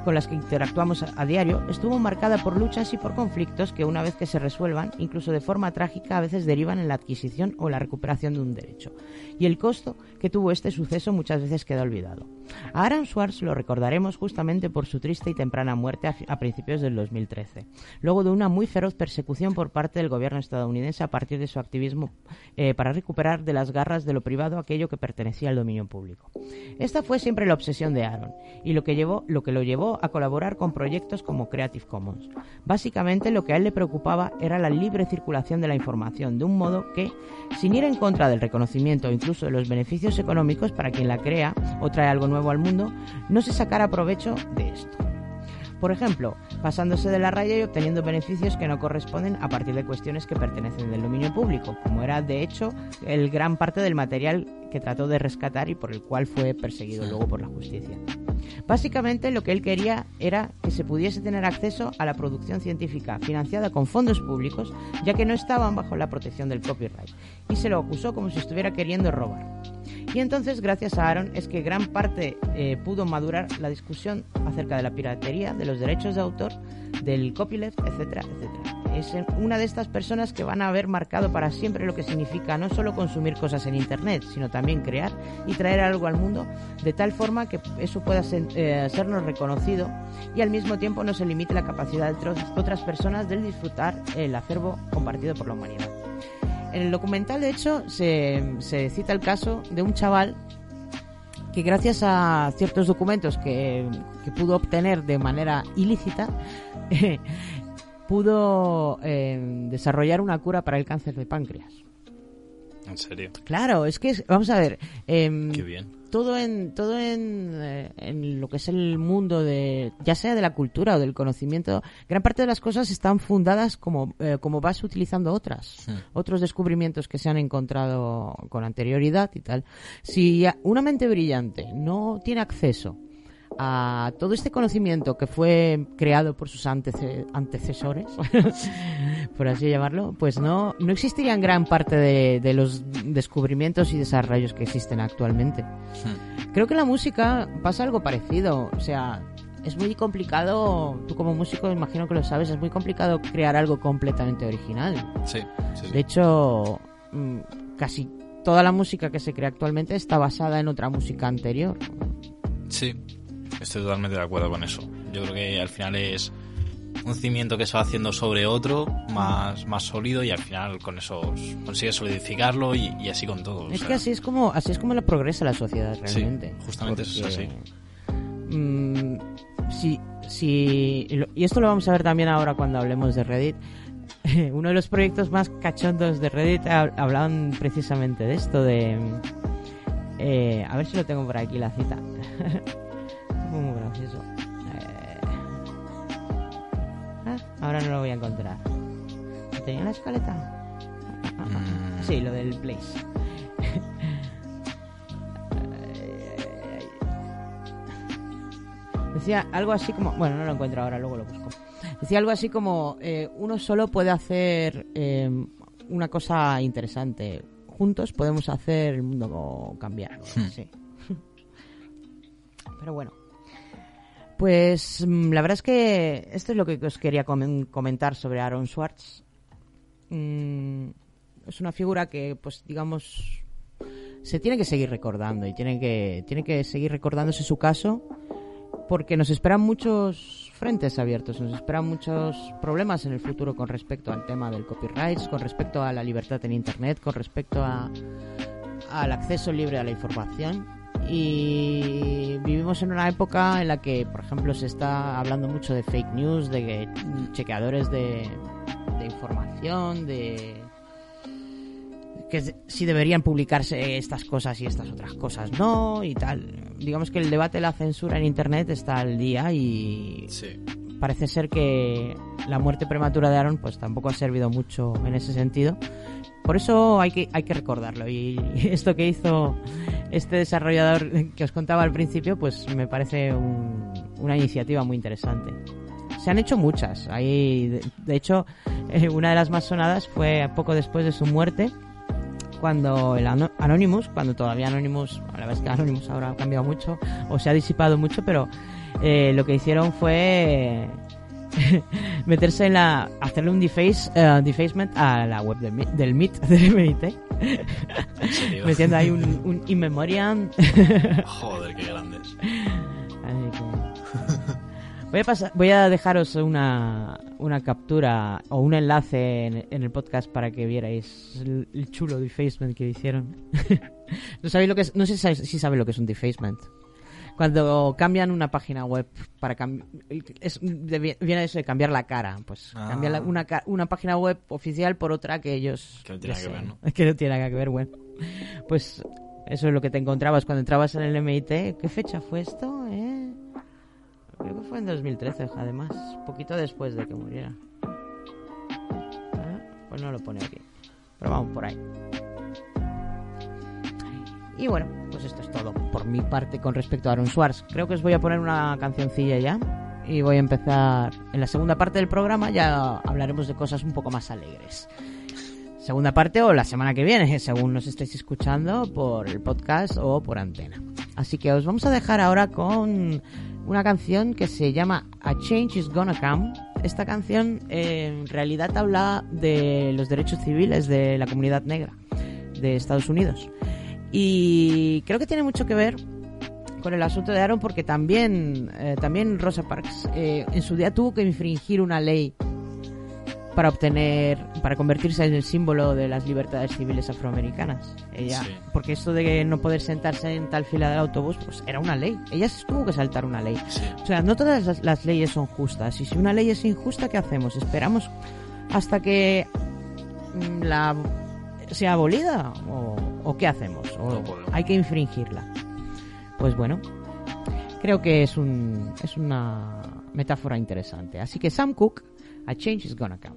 con las que interactuamos a, diario, estuvo marcada por luchas y por conflictos que una vez que se resuelvan, incluso de forma trágica, a veces derivan en la adquisición o la recuperación de un derecho. Y el costo que tuvo este suceso muchas veces queda olvidado. A Aaron Swartz lo recordaremos justamente por su triste y temprana muerte a principios del 2013, luego de una muy feroz persecución por parte del gobierno estadounidense a partir de su activismo eh, para recuperar de las garras de lo privado aquello que pertenecía al dominio público. Esta fue siempre la obsesión de Aaron y lo que, llevó, lo que lo llevó a colaborar con proyectos como Creative Commons. Básicamente lo que a él le preocupaba era la libre circulación de la información de un modo que, sin ir en contra del reconocimiento o incluso de los beneficios económicos para quien la crea o trae algo nuevo al mundo, no se sacara provecho de esto. Por ejemplo, pasándose de la raya y obteniendo beneficios que no corresponden a partir de cuestiones que pertenecen del dominio público, como era de hecho el gran parte del material que trató de rescatar y por el cual fue perseguido luego por la justicia. Básicamente lo que él quería era que se pudiese tener acceso a la producción científica financiada con fondos públicos, ya que no estaban bajo la protección del copyright, y se lo acusó como si estuviera queriendo robar. Y entonces, gracias a Aaron, es que gran parte eh, pudo madurar la discusión acerca de la piratería, de los derechos de autor, del copyleft, etcétera, etcétera. Es una de estas personas que van a haber marcado para siempre lo que significa no solo consumir cosas en Internet, sino también crear y traer algo al mundo de tal forma que eso pueda ser, eh, sernos reconocido y al mismo tiempo no se limite la capacidad de otras personas de disfrutar el acervo compartido por la humanidad. En el documental, de hecho, se, se cita el caso de un chaval que gracias a ciertos documentos que, que pudo obtener de manera ilícita, *laughs* pudo eh, desarrollar una cura para el cáncer de páncreas. En serio. Claro, es que, es- vamos a ver, Qué bien. todo en todo en, eh, en lo que es el mundo de ya sea de la cultura o del conocimiento gran parte de las cosas están fundadas como eh, como vas utilizando otras Hmm. otros descubrimientos que se han encontrado con anterioridad y tal si una mente brillante no tiene acceso a todo este conocimiento que fue creado por sus antece- antecesores, *laughs* por así llamarlo, pues no, no existirían gran parte de, de los descubrimientos y desarrollos que existen actualmente. Hmm. Creo que la música pasa algo parecido, o sea, es muy complicado, tú como músico imagino que lo sabes, es muy complicado crear algo completamente original. Sí, sí, sí. De hecho, mm, casi toda la música que se crea actualmente está basada en otra música anterior. Sí, estoy totalmente de acuerdo con eso. Yo creo que al final es un cimiento que se va haciendo sobre otro más, más sólido y al final con eso consigues solidificarlo y, y así con todo. o Es sea, que así es como así es como la progresa la sociedad Sí, realmente. justamente eso es así. mm, si, si, y esto lo vamos a ver también ahora cuando hablemos de Reddit. *laughs* Uno de los proyectos más cachondos de Reddit hab- hablaban precisamente de esto, de... eh, a ver si lo tengo por aquí la cita. *laughs* Muy gracioso. Eh, Ah, Ahora no lo voy a encontrar. ¿Tenía la escaleta? Mm, Sí, lo del Blaze. *laughs* Decía algo así como... Bueno, no lo encuentro ahora, luego lo busco. Decía algo así como... eh, uno solo puede hacer eh, una cosa interesante. Juntos podemos hacer el mundo cambiar. Sí. *laughs* Pero bueno. Pues mm, la verdad es que esto es lo que os quería comen- comentar sobre Aaron Swartz. Mm, es una figura que, pues digamos, se tiene que seguir recordando y tiene que, tiene que seguir recordándose su caso porque nos esperan muchos frentes abiertos, nos esperan muchos problemas en el futuro con respecto al tema del copyright, con respecto a la libertad en Internet, con respecto a, al acceso libre a la información. Y vivimos en una época en la que, por ejemplo, se está hablando mucho de fake news, de que, chequeadores de, de información, de que si deberían publicarse estas cosas y estas otras cosas no y tal. Digamos que el debate de la censura en Internet está al día y sí. parece ser que la muerte prematura de Aaron pues tampoco ha servido mucho en ese sentido. Por eso hay que, hay que recordarlo. Y esto que hizo este desarrollador que os contaba al principio, pues me parece un- una iniciativa muy interesante. Se han hecho muchas. Hay, de, hecho, eh, una de las más sonadas fue poco después de su muerte, cuando el Ano- Anonymous, cuando todavía Anonymous, la verdad es que Anonymous ahora ha cambiado mucho o se ha disipado mucho, pero eh, lo que hicieron fue *laughs* meterse en la hacerle un deface, eh, defacement a la web del, del MIT *laughs* del MIT serio. metiendo ahí un, un in memoriam *laughs* Joder, qué grandes. Voy a, pasar, voy a dejaros una, una captura o un enlace en, en el podcast para que vierais el, el chulo defacement que hicieron. no sabéis lo que es, no sé si sabéis, si sabéis lo que es un defacement. Cuando cambian una página web para es, de- viene eso de cambiar la cara, pues Ah. cambiar la- una, una página web oficial por otra que ellos Que no tiene nada que ver, desean. *laughs* que no tiene nada que ver, bueno. Pues eso es lo que te encontrabas cuando entrabas en el MIT. ¿Qué fecha fue esto? Eh? Creo que fue en 2013, además. Poquito después de que muriera. Ah, Pues no lo pone aquí. Pero vamos por ahí. Y bueno, pues esto es todo por mi parte con respecto a Aaron Swartz. Creo que os voy a poner una cancioncilla ya. Y voy a empezar en la segunda parte del programa. Ya hablaremos de cosas un poco más alegres segunda parte o la semana que viene, según nos estéis escuchando por el podcast o por antena. Así que os vamos a dejar ahora con una canción que se llama A Change is Gonna Come. Esta canción en realidad habla de los derechos civiles de la comunidad negra de Estados Unidos. Y creo que tiene mucho que ver con el asunto de Aaron porque también, eh, también Rosa Parks eh, en su día tuvo que infringir una ley para obtener, para convertirse en el símbolo de las libertades civiles afroamericanas. Ella, Sí. porque esto de no poder sentarse en tal fila del autobús, pues era una ley. Ella tuvo que saltar una ley. Sí. O sea, no todas las, las leyes son justas. Y si una ley es injusta, ¿qué hacemos? ¿Esperamos hasta que mm, la sea abolida? ¿O, o qué hacemos? ¿O No podemos. hay que infringirla? Pues bueno, creo que es, un, es una metáfora interesante. Así que Sam Cooke, A Change is Gonna Come.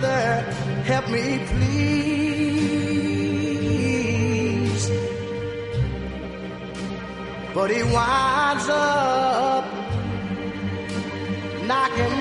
say, brother, help me please. But he winds up knocking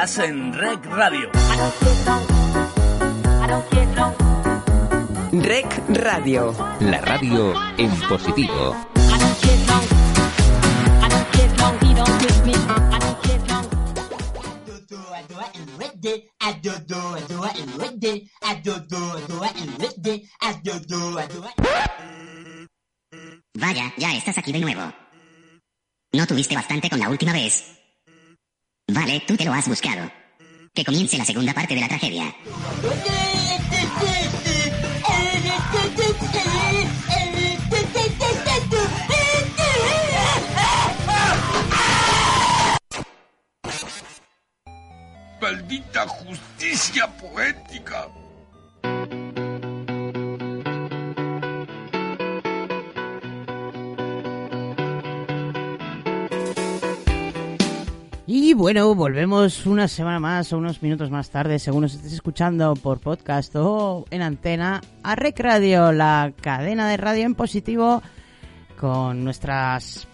Estás en Rec Radio. Rec Radio. La radio en positivo. Vaya, ya estás aquí de nuevo. ¿No tuviste bastante con la última vez? Vale, tú te lo has buscado. Que comience la segunda parte de la tragedia. Maldita justicia poética. Bueno, volvemos una semana más o unos minutos más tarde, según nos estés escuchando por podcast o en antena, a Rec Radio, la cadena de radio en positivo, con nuestras...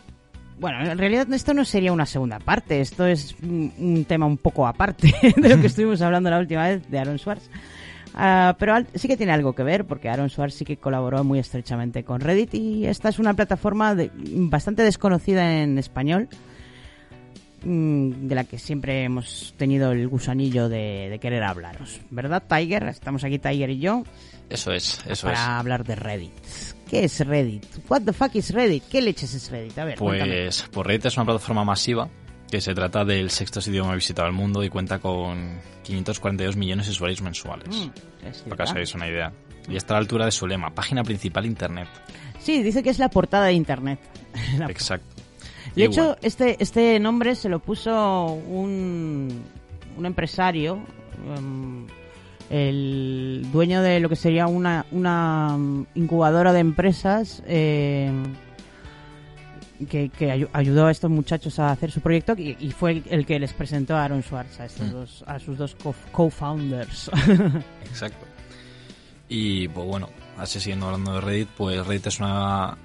Bueno, en realidad esto no sería una segunda parte, esto es un, tema un poco aparte *laughs* de lo que estuvimos hablando la última vez de Aaron Swartz. Ah, pero sí que tiene algo que ver porque Aaron Swartz sí que colaboró muy estrechamente con Reddit y esta es una plataforma de- bastante desconocida en español de la que siempre hemos tenido el gusanillo de, de querer hablaros. ¿Verdad, Tiger? Estamos aquí Tiger y yo Eso es, eso para es. hablar de Reddit. ¿Qué es Reddit? What the fuck is Reddit? ¿Qué leches es Reddit? A ver, cuéntame. Pues, pues Reddit es una plataforma masiva que se trata del sexto idioma más visitado del mundo y cuenta con 542 millones de usuarios mensuales. Mm, para que os hagáis una idea. Y está a la altura de su lema, página principal internet. Sí, dice que es la portada de internet. *laughs* Exacto. De hecho, este, este nombre se lo puso un, un empresario, em, el dueño de lo que sería una, una incubadora de empresas em, que, que ayu- ayudó a estos muchachos a hacer su proyecto y, y fue el, que les presentó a Aaron Schwartz, a, estos Mm. dos, a sus dos co- co-founders. *laughs* Exacto. Y pues bueno, así siguiendo hablando de Reddit, pues Reddit es una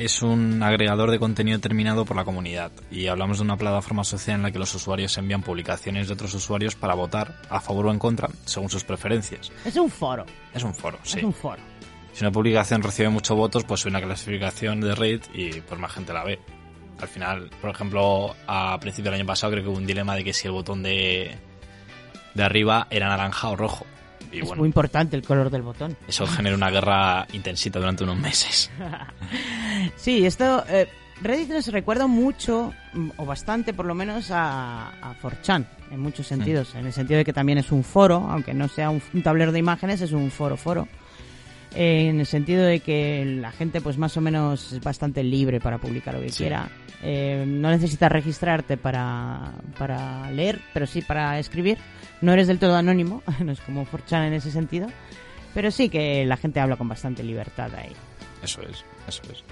es un agregador de contenido determinado por la comunidad y hablamos de una plataforma social en la que los usuarios envían publicaciones de otros usuarios para votar a favor o en contra según sus preferencias. es un foro, Es un foro, sí. es un foro. Si una publicación recibe muchos votos, pues una clasificación de Reddit y pues más gente la ve. Al final, por ejemplo, a principio del año pasado creo que hubo un dilema de que si el botón de, de arriba era naranja o rojo. Y es bueno, muy importante el color del botón. eso genera una guerra intensita durante unos meses. *laughs* Sí, esto eh, Reddit nos recuerda mucho, mm, o bastante por lo menos, a, a 4chan, en muchos sentidos. En el sentido de que también es un foro, aunque no sea un, un tablero de imágenes, es un foro-foro. Eh, en el sentido de que la gente pues más o menos es bastante libre para publicar lo que quiera. Eh, no necesitas registrarte para, para leer, pero sí para escribir. No eres del todo anónimo, *laughs* no es como 4chan en ese sentido. Pero sí que la gente habla con bastante libertad ahí. Eso es, eso es.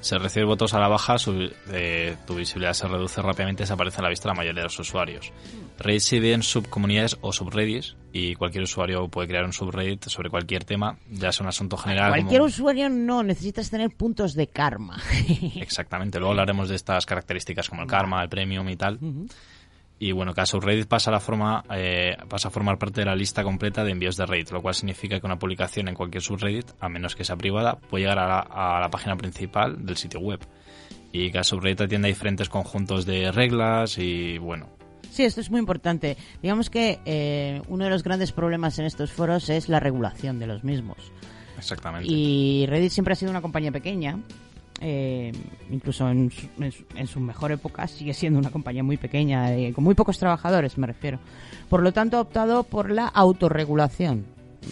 Se recibe votos a la baja, su- eh, tu visibilidad se reduce rápidamente y desaparece a la vista de la mayoría de los usuarios. Reddit se divide en subcomunidades o subreddits y cualquier usuario puede crear un subreddit sobre cualquier tema, ya sea un asunto general. Cualquier como- usuario no, necesitas tener puntos de karma. *laughs* Exactamente, luego hablaremos de estas características como el karma, el premium y tal. Y bueno, cada subreddit pasa a, la forma, eh, pasa a formar parte de la lista completa de envíos de Reddit, lo cual significa que una publicación en cualquier subreddit, a menos que sea privada, puede llegar a la, a la página principal del sitio web. Y cada subreddit atiende a diferentes conjuntos de reglas y bueno, Sí, esto es muy importante. Digamos que eh, uno de los grandes problemas en estos foros es la regulación de los mismos. exactamente. Y Reddit siempre ha sido una compañía pequeña. Eh, incluso en su, en su- en su mejor época sigue siendo una compañía muy pequeña, eh, con muy pocos trabajadores me refiero. Por lo tanto ha optado por la autorregulación.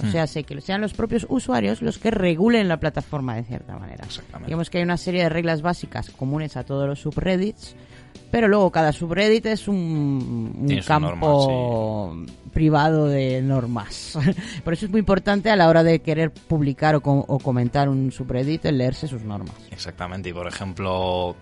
O Hmm. sea, sé que sean los propios usuarios los que regulen la plataforma de cierta manera. Digamos que hay una serie de reglas básicas comunes a todos los subreddits, pero luego cada subreddit es un, un campo privado de normas. *laughs* Por eso es muy importante a la hora de querer publicar o, co- o comentar un subreddit el leerse sus normas. Exactamente, y por ejemplo,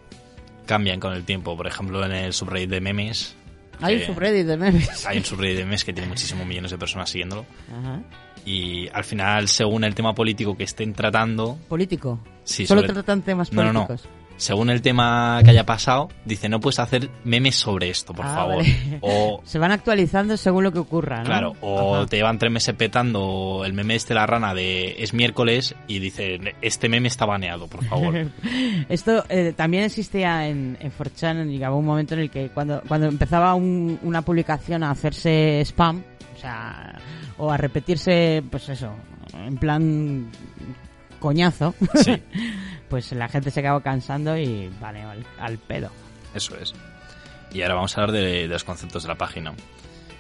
cambian con el tiempo. Por ejemplo, en el subreddit de memes. Hay un subreddit de memes. *laughs* Hay un subreddit de memes que tiene muchísimos millones de personas siguiéndolo. Ajá. Y al final, según el tema político que estén tratando. Político. Sí, Solo sobre- tratan temas No, no, no. Según el tema que haya pasado, dice no puedes hacer memes sobre esto, por Ah, favor. vale. O *laughs* Se van actualizando según lo que ocurra, ¿no? Claro, o Ajá. te llevan tres meses petando el meme este de la rana de es miércoles y dice este meme está baneado, por favor. *laughs* Esto eh, también existía en, en 4chan, llegaba un momento en el que cuando, cuando empezaba un- una publicación a hacerse spam, o sea, o a repetirse, pues eso, en plan coñazo, Sí. *laughs* pues la gente se acaba cansando y vale, al, al pedo. Eso es. Y ahora vamos a hablar de, los conceptos de la página.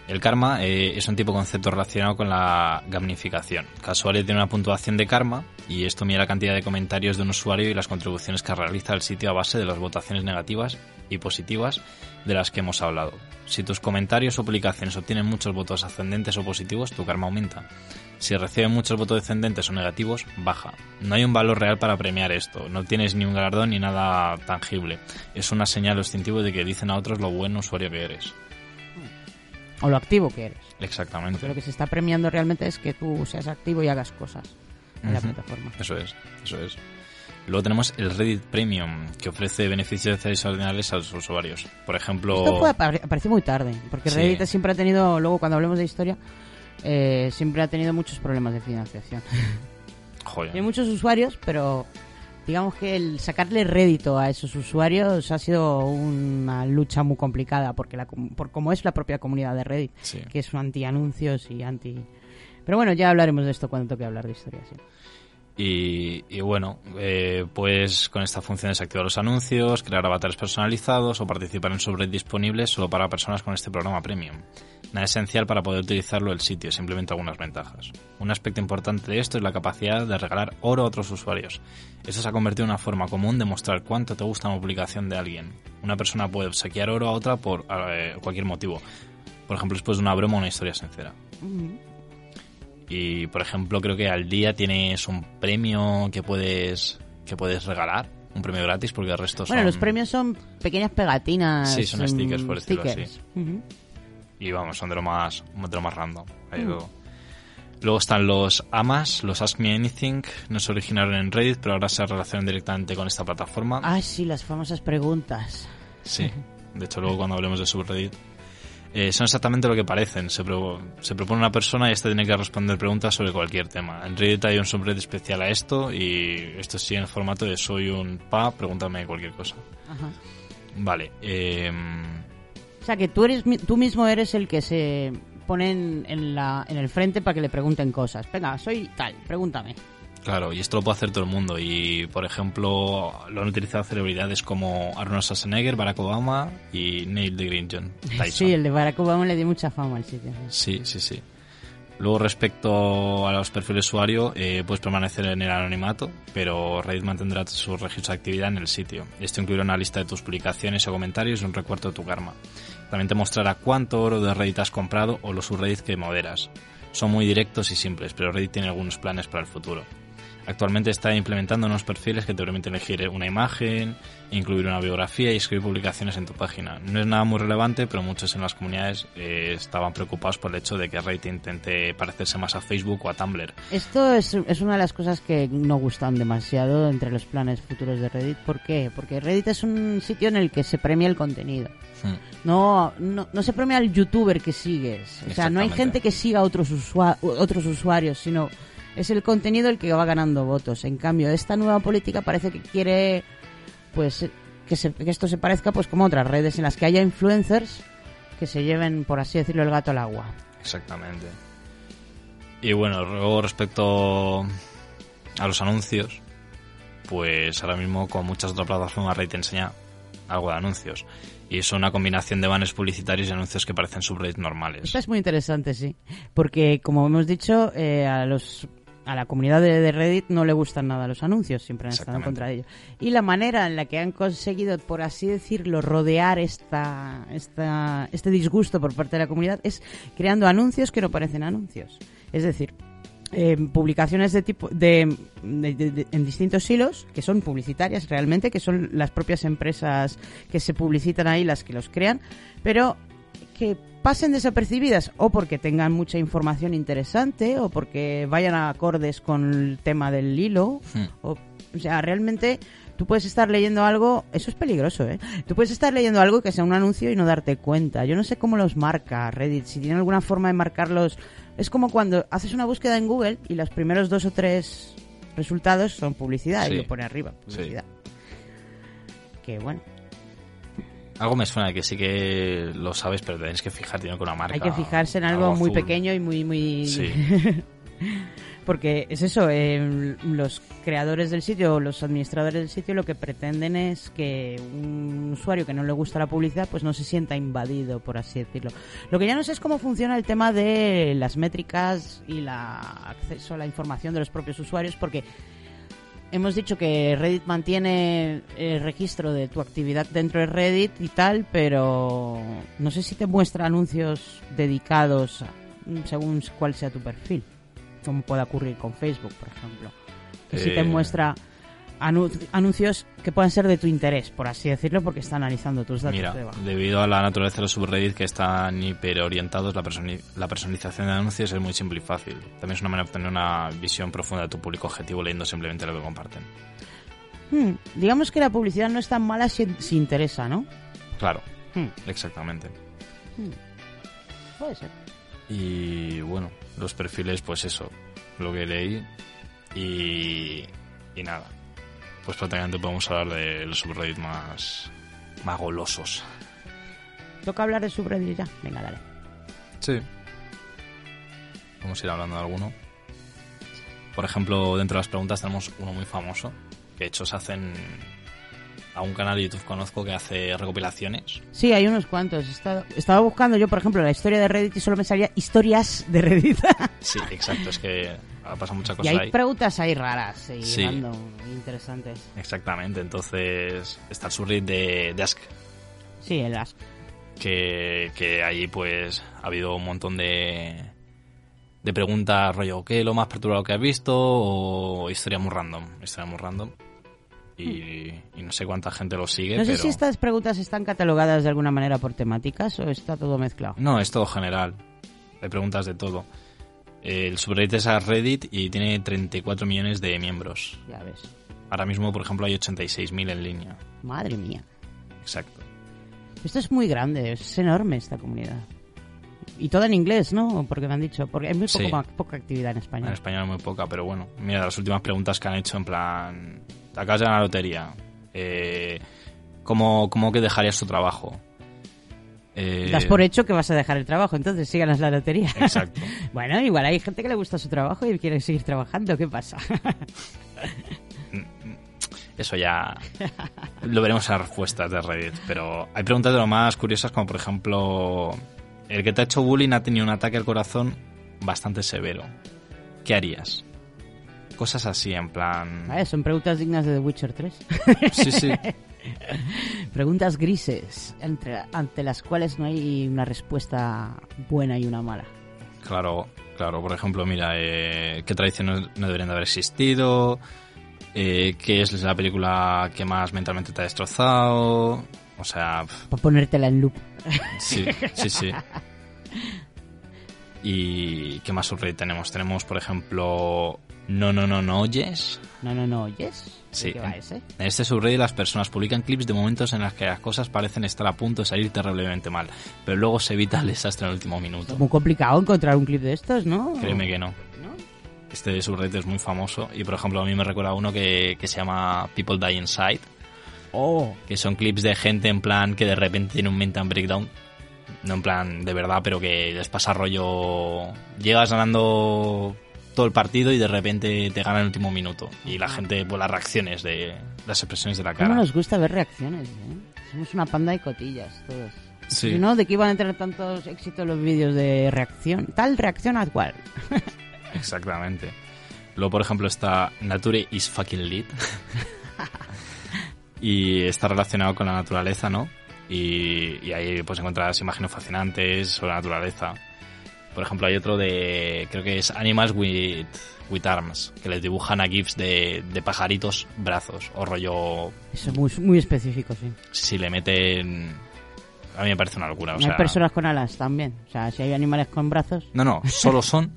El karma eh, es un tipo de concepto relacionado con la gamificación. Usuario tiene una puntuación de karma y esto mide la cantidad de comentarios de un usuario y las contribuciones que realiza el sitio a base de las votaciones negativas y positivas de las que hemos hablado. Si tus comentarios o publicaciones obtienen muchos votos ascendentes o positivos, tu karma aumenta. Si reciben muchos votos descendentes o negativos, baja. No hay un valor real para premiar esto, no tienes ni un galardón ni nada tangible. Es una señal o distintivo de que dicen a otros lo buen usuario que eres. O lo activo que eres. Exactamente. Lo que se está premiando realmente es que tú seas activo y hagas cosas en la plataforma. Eso es, eso es. Luego tenemos el Reddit Premium, que ofrece beneficios adicionales a los usuarios. Por ejemplo... Esto fue, apare- apareció muy tarde, porque Sí. Reddit siempre ha tenido, luego cuando hablemos de historia, eh, siempre ha tenido muchos problemas de financiación. *laughs* Joder. Tiene muchos usuarios, pero digamos que el sacarle rédito a esos usuarios ha sido una lucha muy complicada, porque la, por cómo es la propia comunidad de Reddit, Sí. que es un anti-anuncios y anti... Pero bueno, ya hablaremos de esto cuando toque hablar de historia, sí. Y, y bueno, eh, pues con esta función desactivar los anuncios, crear avatares personalizados o participar en subreddits disponibles solo para personas con este programa premium. Nada esencial para poder utilizarlo el sitio, simplemente algunas ventajas. Un aspecto importante de esto es la capacidad de regalar oro a otros usuarios. Esto se ha convertido en una forma común de mostrar cuánto te gusta una publicación de alguien. Una persona puede obsequiar oro a otra por eh, cualquier motivo. Por ejemplo, después de una broma o una historia sincera. Y por ejemplo, creo que al día tienes un premio que puedes que puedes regalar, un premio gratis, porque el resto son Bueno, los premios son pequeñas pegatinas. Sí, son stickers, por decirlo así. stickers. Ujú. y vamos, son de lo más de lo más random. Ahí Mm. luego. Luego están los AMAs, los Ask Me Anything, no se originaron en Reddit, pero ahora se relacionan directamente con esta plataforma. Ah, sí, las famosas preguntas. Sí, de hecho luego cuando hablemos de subreddit. Eh, son exactamente lo que parecen. Se, pro- se propone una persona y esta tiene que responder preguntas sobre cualquier tema. En Reddit hay un subreddit especial a esto y esto sí en el formato de soy un pa, pregúntame cualquier cosa. Ajá. Vale. Eh, O sea, que tú, eres, tú mismo eres el que se pone en la, en el frente para que le pregunten cosas. Venga, soy tal, pregúntame. Claro, y esto lo puede hacer todo el mundo. Y, por ejemplo, lo han utilizado celebridades como Arnold Schwarzenegger, Barack Obama y Neil deGrasse Tyson. Sí, el de Barack Obama le dio mucha fama al sitio. Sí, sí, sí. Luego, respecto a los perfiles de usuario, eh, puedes permanecer en el anonimato, pero Reddit mantendrá sus registros de actividad en el sitio. Esto incluirá una lista de tus publicaciones o comentarios y un recuerdo de tu karma. También te mostrará cuánto oro de Reddit has comprado o los subreddits que moderas. Son muy directos y simples, pero Reddit tiene algunos planes para el futuro. Actualmente está implementando unos perfiles que te permiten elegir una imagen, incluir una biografía y escribir publicaciones en tu página. No es nada muy relevante, pero muchos en las comunidades eh, estaban preocupados por el hecho de que Reddit intente parecerse más a Facebook o a Tumblr. Esto es, es una de las cosas que no gustan demasiado entre los planes futuros de Reddit. ¿Por qué? Porque Reddit es un sitio en el que se premia el contenido. No, no, no se premia al youtuber que sigues. O sea, no hay gente que siga a otros, usua- otros usuarios, sino es el contenido el que va ganando votos. En cambio, esta nueva política parece que quiere pues que, se- que esto se parezca pues como otras redes en las que haya influencers que se lleven, por así decirlo, el gato al agua. Exactamente. Y bueno, luego respecto a los anuncios, pues ahora mismo con muchas otras plataformas Reddit te enseña algo de anuncios. Y son una combinación de banners publicitarios y anuncios que parecen subreddits normales. Esto es muy interesante, sí. Porque, como hemos dicho, eh, a los a la comunidad de, de Reddit no le gustan nada los anuncios, siempre han estado en contra de ellos. Y la manera en la que han conseguido, por así decirlo, rodear esta, esta, este disgusto por parte de la comunidad es creando anuncios que no parecen anuncios. Es decir, eh, publicaciones de tipo de, de- de- de- en distintos hilos que son publicitarias realmente que son las propias empresas que se publicitan ahí las que los crean pero que pasen desapercibidas o porque tengan mucha información interesante o porque vayan a acordes con el tema del hilo Hmm. o, o sea realmente tú puedes estar leyendo algo eso es peligroso eh tú puedes estar leyendo algo que sea un anuncio y no darte cuenta yo no sé cómo los marca Reddit si tiene alguna forma de marcarlos es como cuando haces una búsqueda en Google y los primeros dos o tres resultados son publicidad Sí. y lo pone arriba Sí. publicidad que bueno Algo me suena que sí que lo sabes, pero tenéis que fijarte con una marca. hay que fijarse en algo, muy azul. pequeño y muy muy Sí. *laughs* porque es eso eh, los creadores del sitio o los administradores del sitio lo que pretenden es que un usuario que no le gusta la publicidad pues no se sienta invadido por así decirlo lo que ya no sé es cómo funciona el tema de las métricas y la acceso a la información de los propios usuarios porque Hemos dicho que Reddit mantiene el registro de tu actividad dentro de Reddit y tal, pero no sé si te muestra anuncios dedicados a- según cuál sea tu perfil, como puede ocurrir con Facebook, por ejemplo. Que si te Eh. muestra anu- anuncios que puedan ser de tu interés, por así decirlo, porque está analizando tus datos Mira, debido a la naturaleza de los subreddits que están hiperorientados, la, personi- la personalización de anuncios es muy simple y fácil. También es una manera de obtener una visión profunda de tu público objetivo leyendo simplemente lo que comparten. Hmm, digamos que la publicidad no es tan mala si, si interesa, ¿no? Claro, Hmm. exactamente. Hmm. Puede ser. Y bueno, los perfiles, pues eso, lo que leí. Y, y nada, pues prácticamente podemos hablar de los subreddits más, más golosos. Toca hablar de subreddit ya. Venga, dale. Sí. Vamos a ir hablando de alguno. Por ejemplo, dentro de las preguntas tenemos uno muy famoso, que de hecho se hacen a un canal de YouTube conozco que hace recopilaciones. Sí, hay unos cuantos. Estaba, estaba buscando yo, por ejemplo, la historia de Reddit y solo me salía historias de Reddit. Sí, exacto, es que ha pasado muchas y hay ahí. preguntas ahí raras y Sí. random, interesantes. Exactamente, entonces está el subreddit de, de Ask, Sí, el Ask. que, que allí pues ha habido un montón de, de preguntas, rollo, ¿qué es lo más perturbado que has visto? O historia muy random, historia muy random. Y, y no sé cuánta gente lo sigue, No sé pero... si estas preguntas están catalogadas de alguna manera por temáticas o está todo mezclado. No, es todo general. Hay preguntas de todo. El subreddit es a Reddit y tiene 34 millones de miembros. Ya ves. Ahora mismo, por ejemplo, hay 86.000 en línea. Madre mía. Exacto. Esto es muy grande, es enorme esta comunidad. Y todo en inglés, ¿no? Porque me han dicho, porque hay muy poco Sí. ma- poca actividad en español. En español es muy poca, pero bueno. Mira, las últimas preguntas que han hecho en plan... Te acabas de ganar la lotería. Eh, ¿cómo, ¿Cómo que dejarías tu trabajo? Eh, Das por hecho que vas a dejar el trabajo, entonces sí ganas la lotería. Exacto. *laughs* bueno, igual hay gente que le gusta su trabajo y quiere seguir trabajando, ¿qué pasa? *laughs* Eso ya lo veremos en las respuestas de Reddit. Pero hay preguntas de lo más curiosas, como por ejemplo, el que te ha hecho bullying ha tenido un ataque al corazón bastante severo. ¿Qué harías? Cosas así, en plan... Son preguntas dignas de The Witcher 3. Sí, sí. *laughs* preguntas grises, entre, ante las cuales no hay una respuesta buena y una mala. Claro, claro. Por ejemplo, mira, eh, ¿qué tradiciones no deberían de haber existido? Eh, ¿Qué es la película que más mentalmente te ha destrozado? O sea, Para ponértela en loop. sí, sí, sí. *laughs* ¿Y qué más subreddit tenemos? Tenemos, por ejemplo, No, no, no, no oyes. No, no, no, ¿oyes? Sí. ¿De qué va ese? En este subreddit las personas publican clips de momentos en los que las cosas parecen estar a punto de salir terriblemente mal, pero luego se evita el desastre en el último minuto. Muy complicado encontrar un clip de estos, ¿no? Créeme que no. Este subreddit es muy famoso y, por ejemplo, a mí me recuerda uno que, que se llama People Die Inside. Oh. Que son clips de gente en plan que de repente tiene un mental breakdown. No en plan de verdad, pero que les pasa rollo... Llegas ganando todo el partido y de repente te gana en el último minuto. Y la gente, pues las reacciones de las expresiones de la ¿Cómo cara. nos gusta ver reacciones, eh? Somos una panda de cotillas, todos. Sí. Si no, ¿de qué iban a tener tantos éxitos los vídeos de reacción? Tal reacción a cual. *laughs* Exactamente. Luego, por ejemplo, está Nature is fucking lit. *laughs* y está relacionado con la naturaleza, ¿no? Y, y ahí pues encontrarás imágenes fascinantes sobre la naturaleza. Por ejemplo, hay otro de, creo que es Animals with, with Arms, que les dibujan a GIFs de, de pajaritos brazos, o rollo, Eso es muy, muy específico, sí. si le meten... A mí me parece una locura, o hay personas con alas también. O sea, si hay animales con brazos. No, no, solo son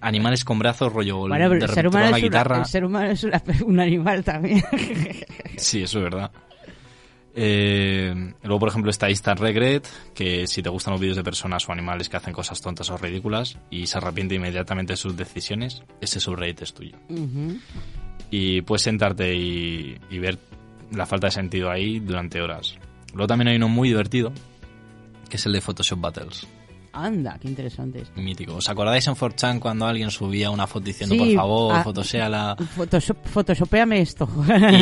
animales con brazos, rollo, *laughs* Bueno, de pero el ser, humano la una- el ser humano es una- *laughs* un animal también. Sí, eso es verdad. Eh, luego, por ejemplo, está Instant Regret, que si te gustan los vídeos de personas o animales que hacen cosas tontas o ridículas y se arrepiente inmediatamente de sus decisiones, ese subreddit es tuyo. Y puedes sentarte y, y ver la falta de sentido ahí durante horas. Luego también hay uno muy divertido, que es el de Photoshop Battles. Anda, qué interesante esto. Mítico. ¿Os acordáis en 4chan cuando alguien subía una foto diciendo, Sí, por favor, ah, photoshéala? Photoshop, photoshopeame esto.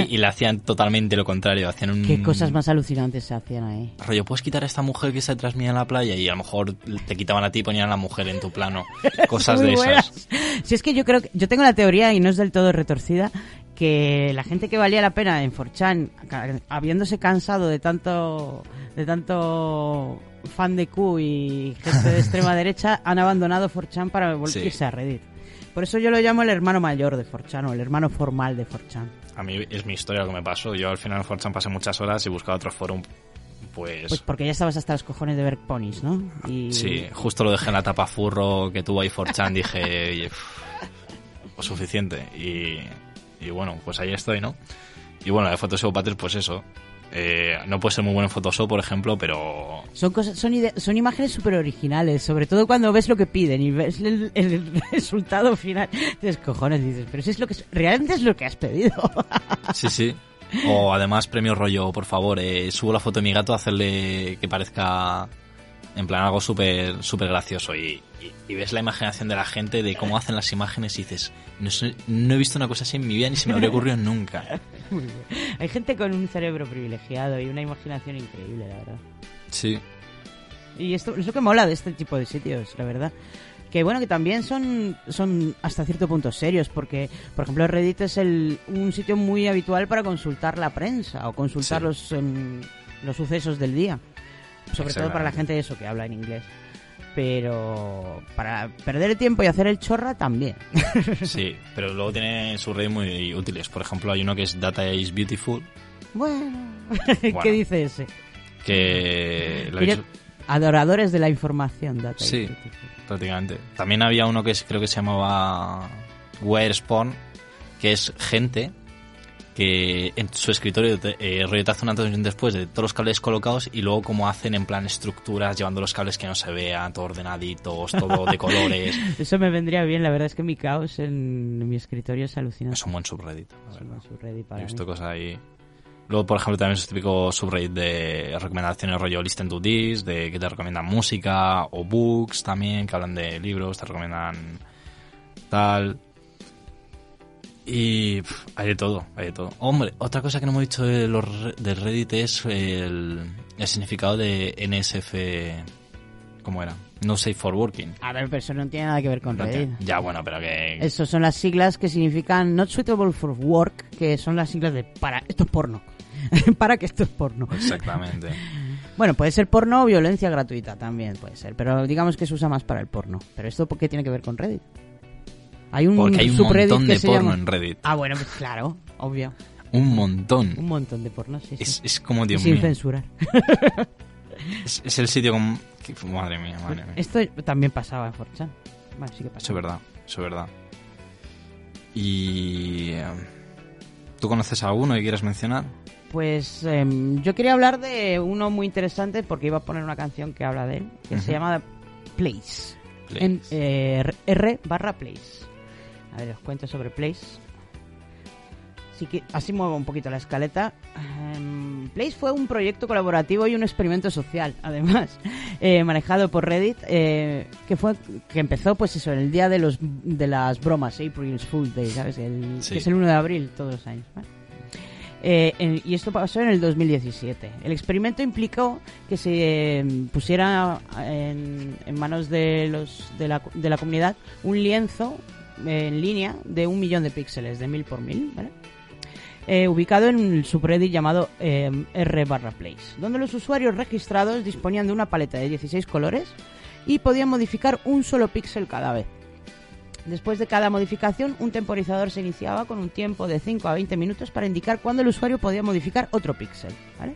Y, *laughs* y le hacían totalmente lo contrario, hacían un... Qué cosas más alucinantes se hacían ahí. rollo, puedes quitar a esta mujer que está detrás mía en la playa y a lo mejor te quitaban a ti y ponían a la mujer en tu plano. *laughs* Cosas de buenas. esas. Si es que yo creo que yo tengo la teoría y no es del todo retorcida que la gente que valía la pena en 4chan, ca- habiéndose cansado de tanto de tanto fan de Q y gente de extrema *laughs* derecha, han abandonado 4chan para volverse Sí. a Reddit. Por eso yo lo llamo el hermano mayor de 4chan o el hermano formal de 4chan. A mí es mi historia lo que me pasó. Yo al final en 4chan pasé muchas horas y buscaba otro foro. Pues, Pues porque ya estabas hasta los cojones de ver ponis, ¿no? Y sí, justo lo dejé en la tapa furro que tuvo ahí 4chan. Dije, *laughs* pues suficiente. Y, y bueno, pues ahí estoy, ¿no? Y bueno, de Photoshop Battles, pues eso. Eh, no puede ser muy bueno en Photoshop, por ejemplo, pero Son cosas, son, imágenes súper originales, sobre todo cuando ves lo que piden y ves el, el *laughs* resultado final. Dices, cojones, dices, pero si es lo que realmente es lo que has pedido. *laughs* Sí, sí. O además premio rollo, por favor, eh, subo la foto de mi gato a hacerle que parezca en plan algo súper súper gracioso y, y- y ves la imaginación de la gente de cómo hacen las imágenes y dices, no, sé- no he visto una cosa así en mi vida ni se me habría ocurrido nunca. *laughs* Muy bien. Hay gente con un cerebro privilegiado y una imaginación increíble, la verdad. Sí, Y esto es lo que mola de este tipo de sitios, la verdad. Que bueno, que también son, son hasta cierto punto serios, porque, por ejemplo, Reddit es el, un sitio muy habitual para consultar la prensa o consultar Sí. los, em, los sucesos del día. Sobre todo para la gente eso que habla en inglés. Pero para perder el tiempo y hacer el chorra también. *laughs* sí, pero luego tiene sus redes muy útiles. Por ejemplo, hay uno que es Data is Beautiful, bueno, *laughs* ¿qué Bueno. dice ese? que... lo he dicho- Adoradores de la información, data. Sí, prácticamente. También había uno que es- creo que se llamaba Wire Spawn, que es gente que en su escritorio eh, rollo te hace una transmisión después de todos los cables colocados y luego como hacen en plan estructuras llevando los cables que no se vean, todo ordenaditos, todo de *laughs* colores. Eso me vendría bien, la verdad es que mi caos en mi escritorio es alucinante. Es un buen subreddit. la Es un verdad. buen subreddit para He visto mí. cosas ahí. Luego, por ejemplo, también es típico subreddit de recomendaciones rollo Listen to This, de que te recomiendan música o books también, que hablan de libros, te recomiendan tal. Y pf, hay de todo, hay de todo. Hombre, otra cosa que no hemos dicho de los, del Reddit es el, el significado de NSF. ¿Cómo era? No Safe for Working. A ver, pero eso no tiene nada que ver con No Reddit. Ya, bueno, pero que... Esas son las siglas que significan Not Suitable for Work, que son las siglas de para, esto es porno. *laughs* para que esto es porno. Exactamente. *laughs* Bueno, puede ser porno o violencia gratuita también, puede ser. Pero digamos que se usa más para el porno. Pero esto, ¿por qué tiene que ver con Reddit? Hay un Porque hay un montón de porno llama- en Reddit. Ah, bueno, pues claro, obvio. Un montón. Un montón de porno, sí, sí. Es, es como, Dios sin mío. censurar. Es, es el sitio con... Madre mía, madre mía. Esto también pasaba en 4chan. Bueno, sí que Eso pasa. es verdad, eso es verdad. Y... eh, ¿Tú conoces a alguno que quieras mencionar? Pues em, yo quería hablar de uno muy interesante porque iba a poner una canción que habla de él, que se llama Place. Place. En, eh, R barra Place. A ver, os cuento sobre Place. Así que así muevo un poquito la escaleta. Em, Place fue un proyecto colaborativo y un experimento social, *laughs* además, eh, manejado por Reddit, eh, que fue que empezó, pues eso, en el día de los de las bromas, April's Fool's Day, ¿sabes? El, Sí. Que es el 1 de abril todos los años. ¿vale? Eh, en- y esto pasó en el 2017. El experimento implicó que se eh, pusiera en, en manos de, los, de, la, de la comunidad un lienzo en línea de un millón de píxeles, de mil por mil, ¿vale? Eh, ubicado en el subreddit llamado eh, R barra place, donde los usuarios registrados disponían de una paleta de 16 colores y podían modificar un solo píxel cada vez. Después de cada modificación, un temporizador se iniciaba con un tiempo de 5 a 20 minutos para indicar cuándo el usuario podía modificar otro píxel. ¿vale?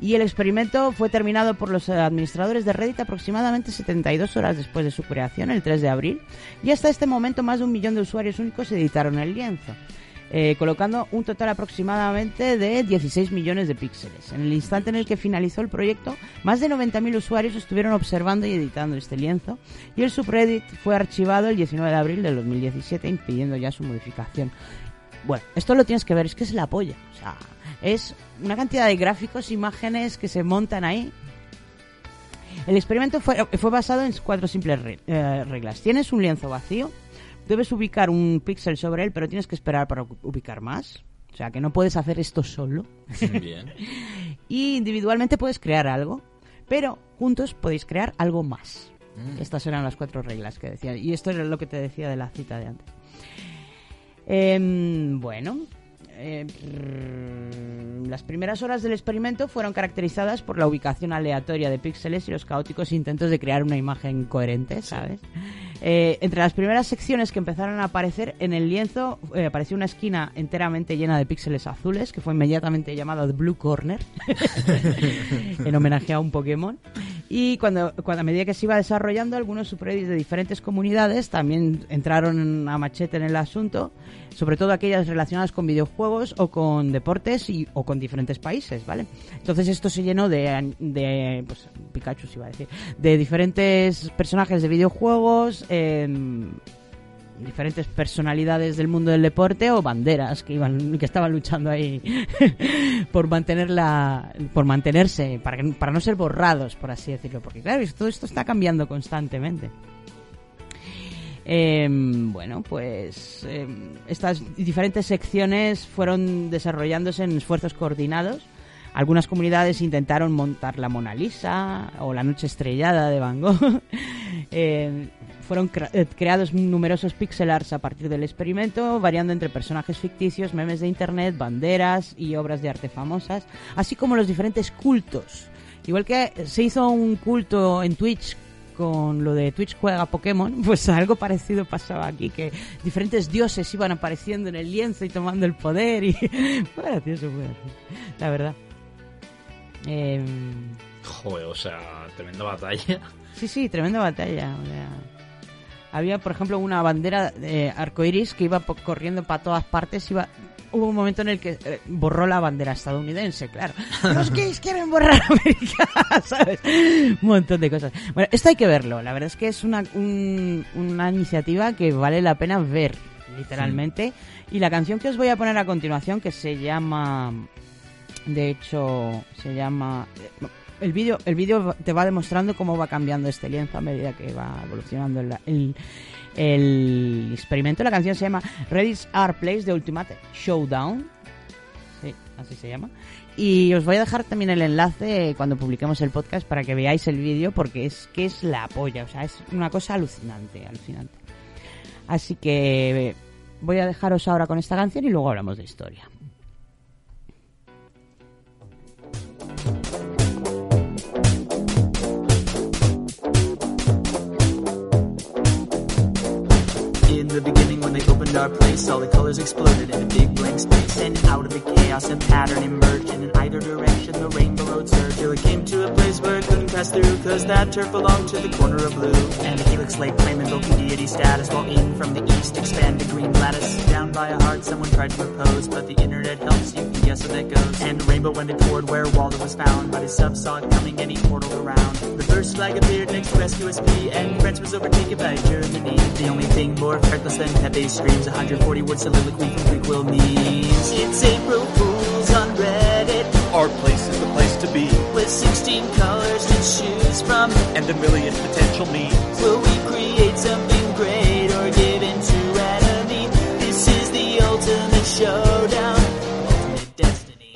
Y el experimento fue terminado por los administradores de Reddit aproximadamente 72 horas después de su creación, el 3 de abril, y hasta este momento más de un millón de usuarios únicos editaron el lienzo. eh, colocando un total aproximadamente de 16 millones de píxeles. En el instante en el que finalizó el proyecto, más de 90.000 usuarios estuvieron observando y editando este lienzo y el subreddit fue archivado el 19 de abril del 2017 impidiendo ya su modificación. Bueno, esto lo tienes que ver, es que es la polla. Es una cantidad de gráficos, imágenes que se montan ahí. El experimento fue, fue basado en cuatro simples re- eh, reglas. Tienes un lienzo vacío, debes ubicar un píxel sobre él, pero tienes que esperar para ubicar más. O sea, que no puedes hacer esto solo. Bien. *laughs* Y individualmente puedes crear algo, pero juntos podéis crear algo más. Mm. Estas eran las cuatro reglas que decía. Y esto era lo que te decía de la cita de antes. Em, bueno, eh, las primeras horas del experimento fueron caracterizadas por la ubicación aleatoria de píxeles y los caóticos intentos de crear una imagen coherente, ¿sabes? Eh, entre las primeras secciones que empezaron a aparecer en el lienzo eh, apareció una esquina enteramente llena de píxeles azules que fue inmediatamente llamada The Blue Corner *laughs* en homenaje a un Pokémon. Y cuando, cuando a medida que se iba desarrollando, algunos subreddits de diferentes comunidades también entraron a machete en el asunto, sobre todo aquellas relacionadas con videojuegos o con deportes y, o con diferentes países, ¿vale? Entonces esto se llenó de, de pues, Pikachu se iba a decir, de diferentes personajes de videojuegos, em, diferentes personalidades del mundo del deporte o banderas que iban que estaban luchando ahí *laughs* por mantener la por mantenerse para para no ser borrados por así decirlo porque claro todo esto está cambiando constantemente Em, bueno, pues em, estas diferentes secciones fueron desarrollándose en esfuerzos coordinados. Algunas comunidades intentaron montar la Mona Lisa o la Noche Estrellada de Van Gogh. *laughs* Em, fueron eh, creados numerosos pixel arts a partir del experimento, variando entre personajes ficticios, memes de internet, banderas y obras de arte famosas, así como los diferentes cultos. Igual que se hizo un culto en Twitch con lo de Twitch juega Pokémon, *laughs* pues algo parecido pasaba aquí, que diferentes dioses iban apareciendo en el lienzo y tomando el poder y *laughs* fue gracioso, fue gracioso, la verdad. Em, Joder, o sea, tremenda batalla. *laughs* sí, sí, tremenda batalla. o sea, había, por ejemplo, una bandera de arcoiris que iba corriendo para todas partes. Iba, hubo un momento en el que eh, borró la bandera estadounidense, claro. Los gays quieren borrar América, *laughs* ¿sabes? Un montón de cosas. Bueno, esto hay que verlo. La verdad es que es una, un- una iniciativa que vale la pena ver, literalmente. Y la canción que os voy a poner a continuación, que se llama De hecho, se llama... El vídeo el vídeo te va demostrando cómo va cambiando este lienzo a medida que va evolucionando el, el, el experimento. La canción se llama Reddit's Are Place de Ultimate Showdown. Sí, así se llama. Y os voy a dejar también el enlace cuando publiquemos el podcast para que veáis el vídeo porque es que es la polla, o sea, es una cosa alucinante, alucinante. Así que voy a dejaros ahora con esta canción y luego hablamos de historia. In the our place, all the colors exploded in a big blank space. And out of the chaos, a pattern emerged. And in either direction, the rainbow road surged. Till it came to a place where it couldn't pass through, cause that turf belonged to the corner of blue. And the helix lake flame invoking deity status, while in from the east expanded green lattice. Down by a heart, someone tried to propose, but the internet helps you can guess where that goes. And the rainbow wended toward where Waldo was found, but his sub saw it coming and he portaled around. The first flag appeared next to SQSP, and France was overtaken by Germany. The only thing more reckless than Pepe's screams, 140 word soliloquy from Greek will memes. It's April Fool's on Reddit, Our place is the place to be, with 16 colors to choose from. and a million potential means. Will we create something great or give in to enemy? This is the ultimate showdown. Ultimate destiny.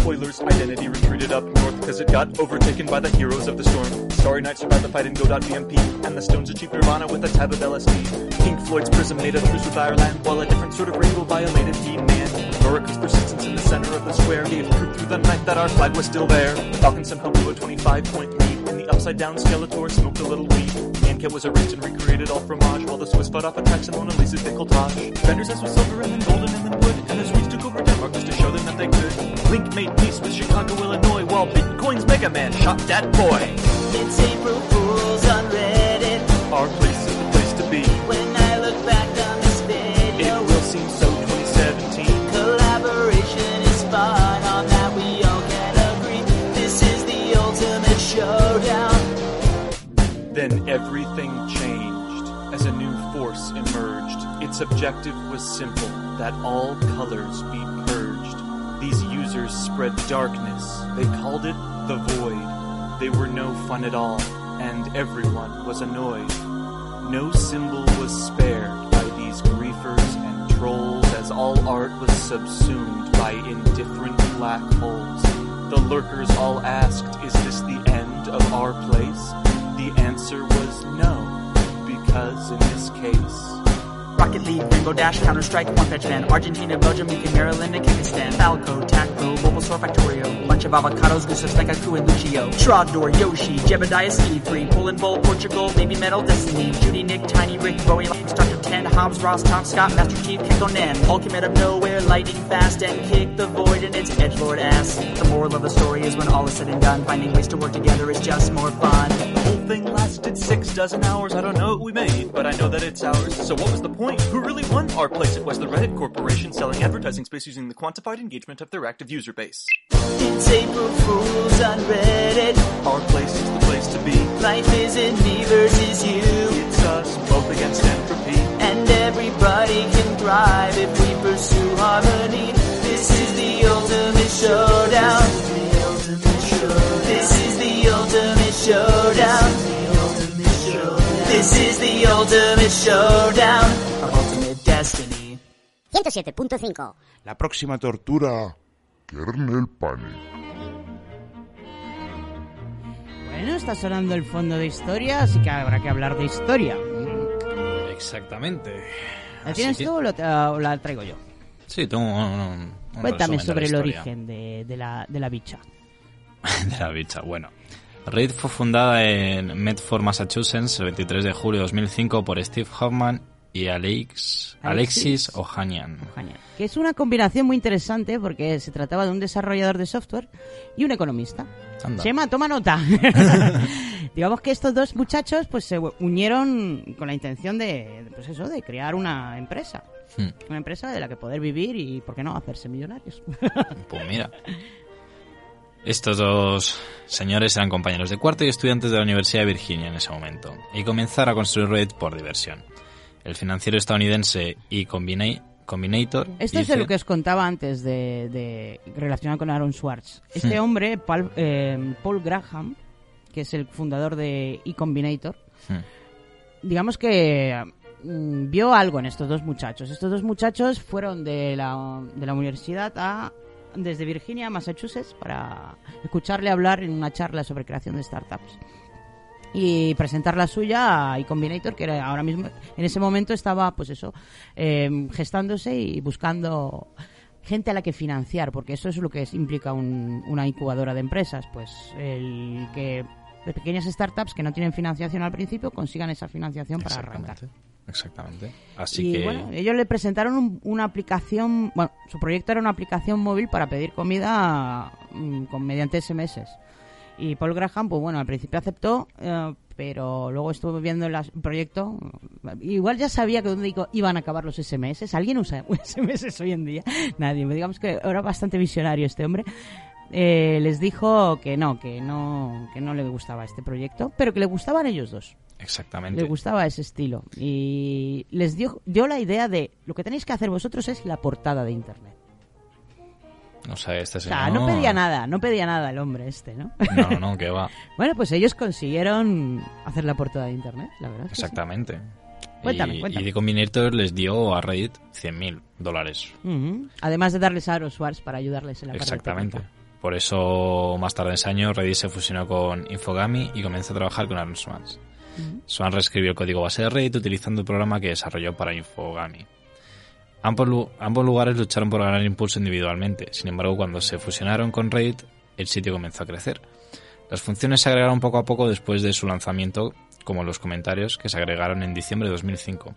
Spoilers, identity retreated up because it got overtaken by the heroes of the storm. Starry Night survived the fight in Go.bmp, and the Stones achieved Nirvana with a tab of LSD. Pink Floyd's prism made a truce with Ireland, while a different sort of rainbow violated. Orica's persistence in the center of the square gave proof through the night that our flag was still there. The Falcons somehow blew a 25-point lead, and the upside-down Skeletor smoked a little weed. Mancat was erased and recreated all fromage, while the Swiss fought off attacks and Mona Lisa's décolletage. Vendors as was silver and then golden and then wood, and the Swedes took over Denmark just to show them that they could. Link made peace with Chicago, Illinois, while Bitcoin's Mega Man shot that boy. It's April Fool's on Reddit. Our place is the place to be. When I look back on this video, It will seem so 2017. collaboration is fun. On that we all can agree. This is the ultimate showdown. Then everything changed as a new force emerged. Its objective was simple that all colors be purged. These users spread darkness. They called it the Void. They were no fun at all, and everyone was annoyed. No symbol was spared by these griefers and trolls, as all art was subsumed by indifferent black holes. The lurkers all asked, Is this the end of our place? The answer was no, because in this case, Rocket League, Rainbow Dash, Counter Strike, One Punch Man, Argentina, Belgium, UK, Maryland, and Kyrgyzstan, Falco, Tacro, Bulbasaur, Factorio, bunch of avocados, Gustav, Megaku, and Lucio, Trogdor, Yoshi, Jebediah, Ski Free, Poland Bowl, Portugal, Baby Metal, Destiny, Judy, Nick, Tiny, Rick, Bowie, Dr. 10, Hobbs, Ross, Tom, Scott, Master Chief, Kiko, Nan, out of nowhere, lightning fast, and kick the void in its edgelord ass. The moral of the story is when all is said and done, finding ways to work together is just more fun. the whole thing lasted six dozen hours. I don't know what we made, but I know that it's ours. So what was the point? Who really won our place? It was the Reddit Corporation selling advertising space using the quantified engagement of their active user base. It's April Fool's on Reddit. Our place is the place to be. Life isn't me versus you. It's us, both against entropy. And everybody can thrive if we pursue harmony. This is the ultimate showdown. This is the ultimate showdown. This is the ultimate showdown. Of ultimate destiny. 107.5. La próxima tortura, Kernel Panic. Bueno, está sonando el fondo de historia, así que habrá que hablar de historia. Exactamente. ¿La tienes que- tú o lo- o la traigo yo? Sí, tengo un, un- un Cuéntame sobre el origen de, de la, de la bicha. *laughs* de la bicha. Bueno, Reddit fue fundada en Medford, Massachusetts, el 23 de julio de 2005 por Steve Hoffman y Alex, Alexis Alexis Ohanian. Que es una combinación muy interesante porque se trataba de un desarrollador de software y un economista. Anda. Chema, toma nota. *laughs* Digamos que estos dos muchachos pues se unieron con la intención de, pues eso, de crear una empresa. Hmm. Una empresa de la que poder vivir y, ¿por qué no?, hacerse millonarios. Pues mira. Estos dos señores eran compañeros de cuarto y estudiantes de la Universidad de Virginia en ese momento, y comenzaron a construir Reddit por diversión. El financiero estadounidense y Combina- Combinator... Esto es dice- de lo que os contaba antes de, de relacionado con Aaron Swartz. Este Hmm. hombre, Paul, eh, Paul Graham, que es el fundador de eCombinator, Hmm. digamos que mm, vio algo en estos dos muchachos. Estos dos muchachos fueron de la, de la universidad a desde Virginia a Massachusetts para escucharle hablar en una charla sobre creación de startups y presentar la suya a eCombinator que era ahora mismo en ese momento estaba pues eso eh, gestándose y buscando gente a la que financiar porque eso es lo que implica un- una incubadora de empresas pues el que de pequeñas startups que no tienen financiación al principio consigan esa financiación para arrancar Exactamente. Así y que... bueno, ellos le presentaron un- una aplicación, bueno, su proyecto era una aplicación móvil para pedir comida mm, con mediante SMS. Y Paul Graham, pues bueno, al principio aceptó, eh, pero luego estuvo viendo el proyecto. Igual ya sabía que dónde iban a acabar los SMS. ¿Alguien usa *laughs* SMS hoy en día? Nadie. Digamos que era bastante visionario este hombre. Eh, les dijo que no, que no, que no le gustaba este proyecto, pero que le gustaban ellos dos. Exactamente. Le gustaba ese estilo. Y les dio, dio la idea de lo que tenéis que hacer vosotros es la portada de internet. O sea, este O señor... sea, no pedía nada, no pedía nada el hombre este, ¿no? No, no, no, que va. *laughs* bueno, pues ellos consiguieron hacer la portada de internet, la verdad. es que sí. Exactamente. Cuéntame, y, cuéntame. y The Combinator les dio a Reddit 100.000 dólares. Además de darles a Aaron para ayudarles en la parte Exactamente. técnica. Por eso, más tarde ese año, Reddit se fusionó con Infogami y comenzó a trabajar con Aaron Swans. Ujú. Swan reescribió el código base de Reddit utilizando el programa que desarrolló para Infogami. Ambos, ambos lugares lucharon por ganar impulso individualmente, sin embargo, cuando se fusionaron con Reddit, el sitio comenzó a crecer. Las funciones se agregaron poco a poco después de su lanzamiento, como los comentarios que se agregaron en diciembre de 2005.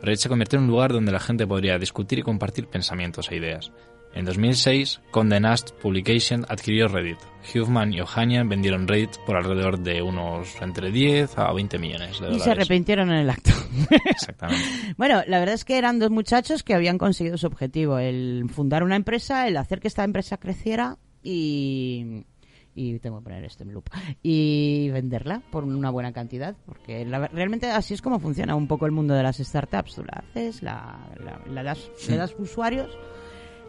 Reddit se convirtió en un lugar donde la gente podría discutir y compartir pensamientos e ideas. En 2006, Condé Nast Publication adquirió Reddit. Huffman y Ohanian vendieron Reddit por alrededor de unos entre 10 a 20 millones de Y dólares. se arrepintieron en el acto. *laughs* Exactamente. Bueno, la verdad es que eran dos muchachos que habían conseguido su objetivo, el fundar una empresa, el hacer que esta empresa creciera y y tengo que poner esto en loop y venderla por una buena cantidad porque la- realmente así es como funciona un poco el mundo de las startups tú la haces la, la- la das Sí. le das usuarios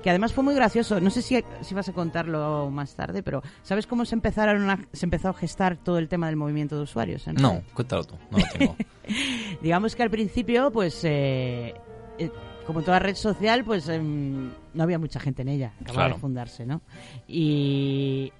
que además fue muy gracioso no sé si, si vas a contarlo más tarde pero sabes cómo se empezaron a- se empezó a gestar todo el tema del movimiento de usuarios No, cuéntalo tú, no lo tengo. *laughs* digamos que al principio, pues, eh, eh, como toda red social, pues em, no había mucha gente en ella, acababa Claro. de fundarse, ¿no? Y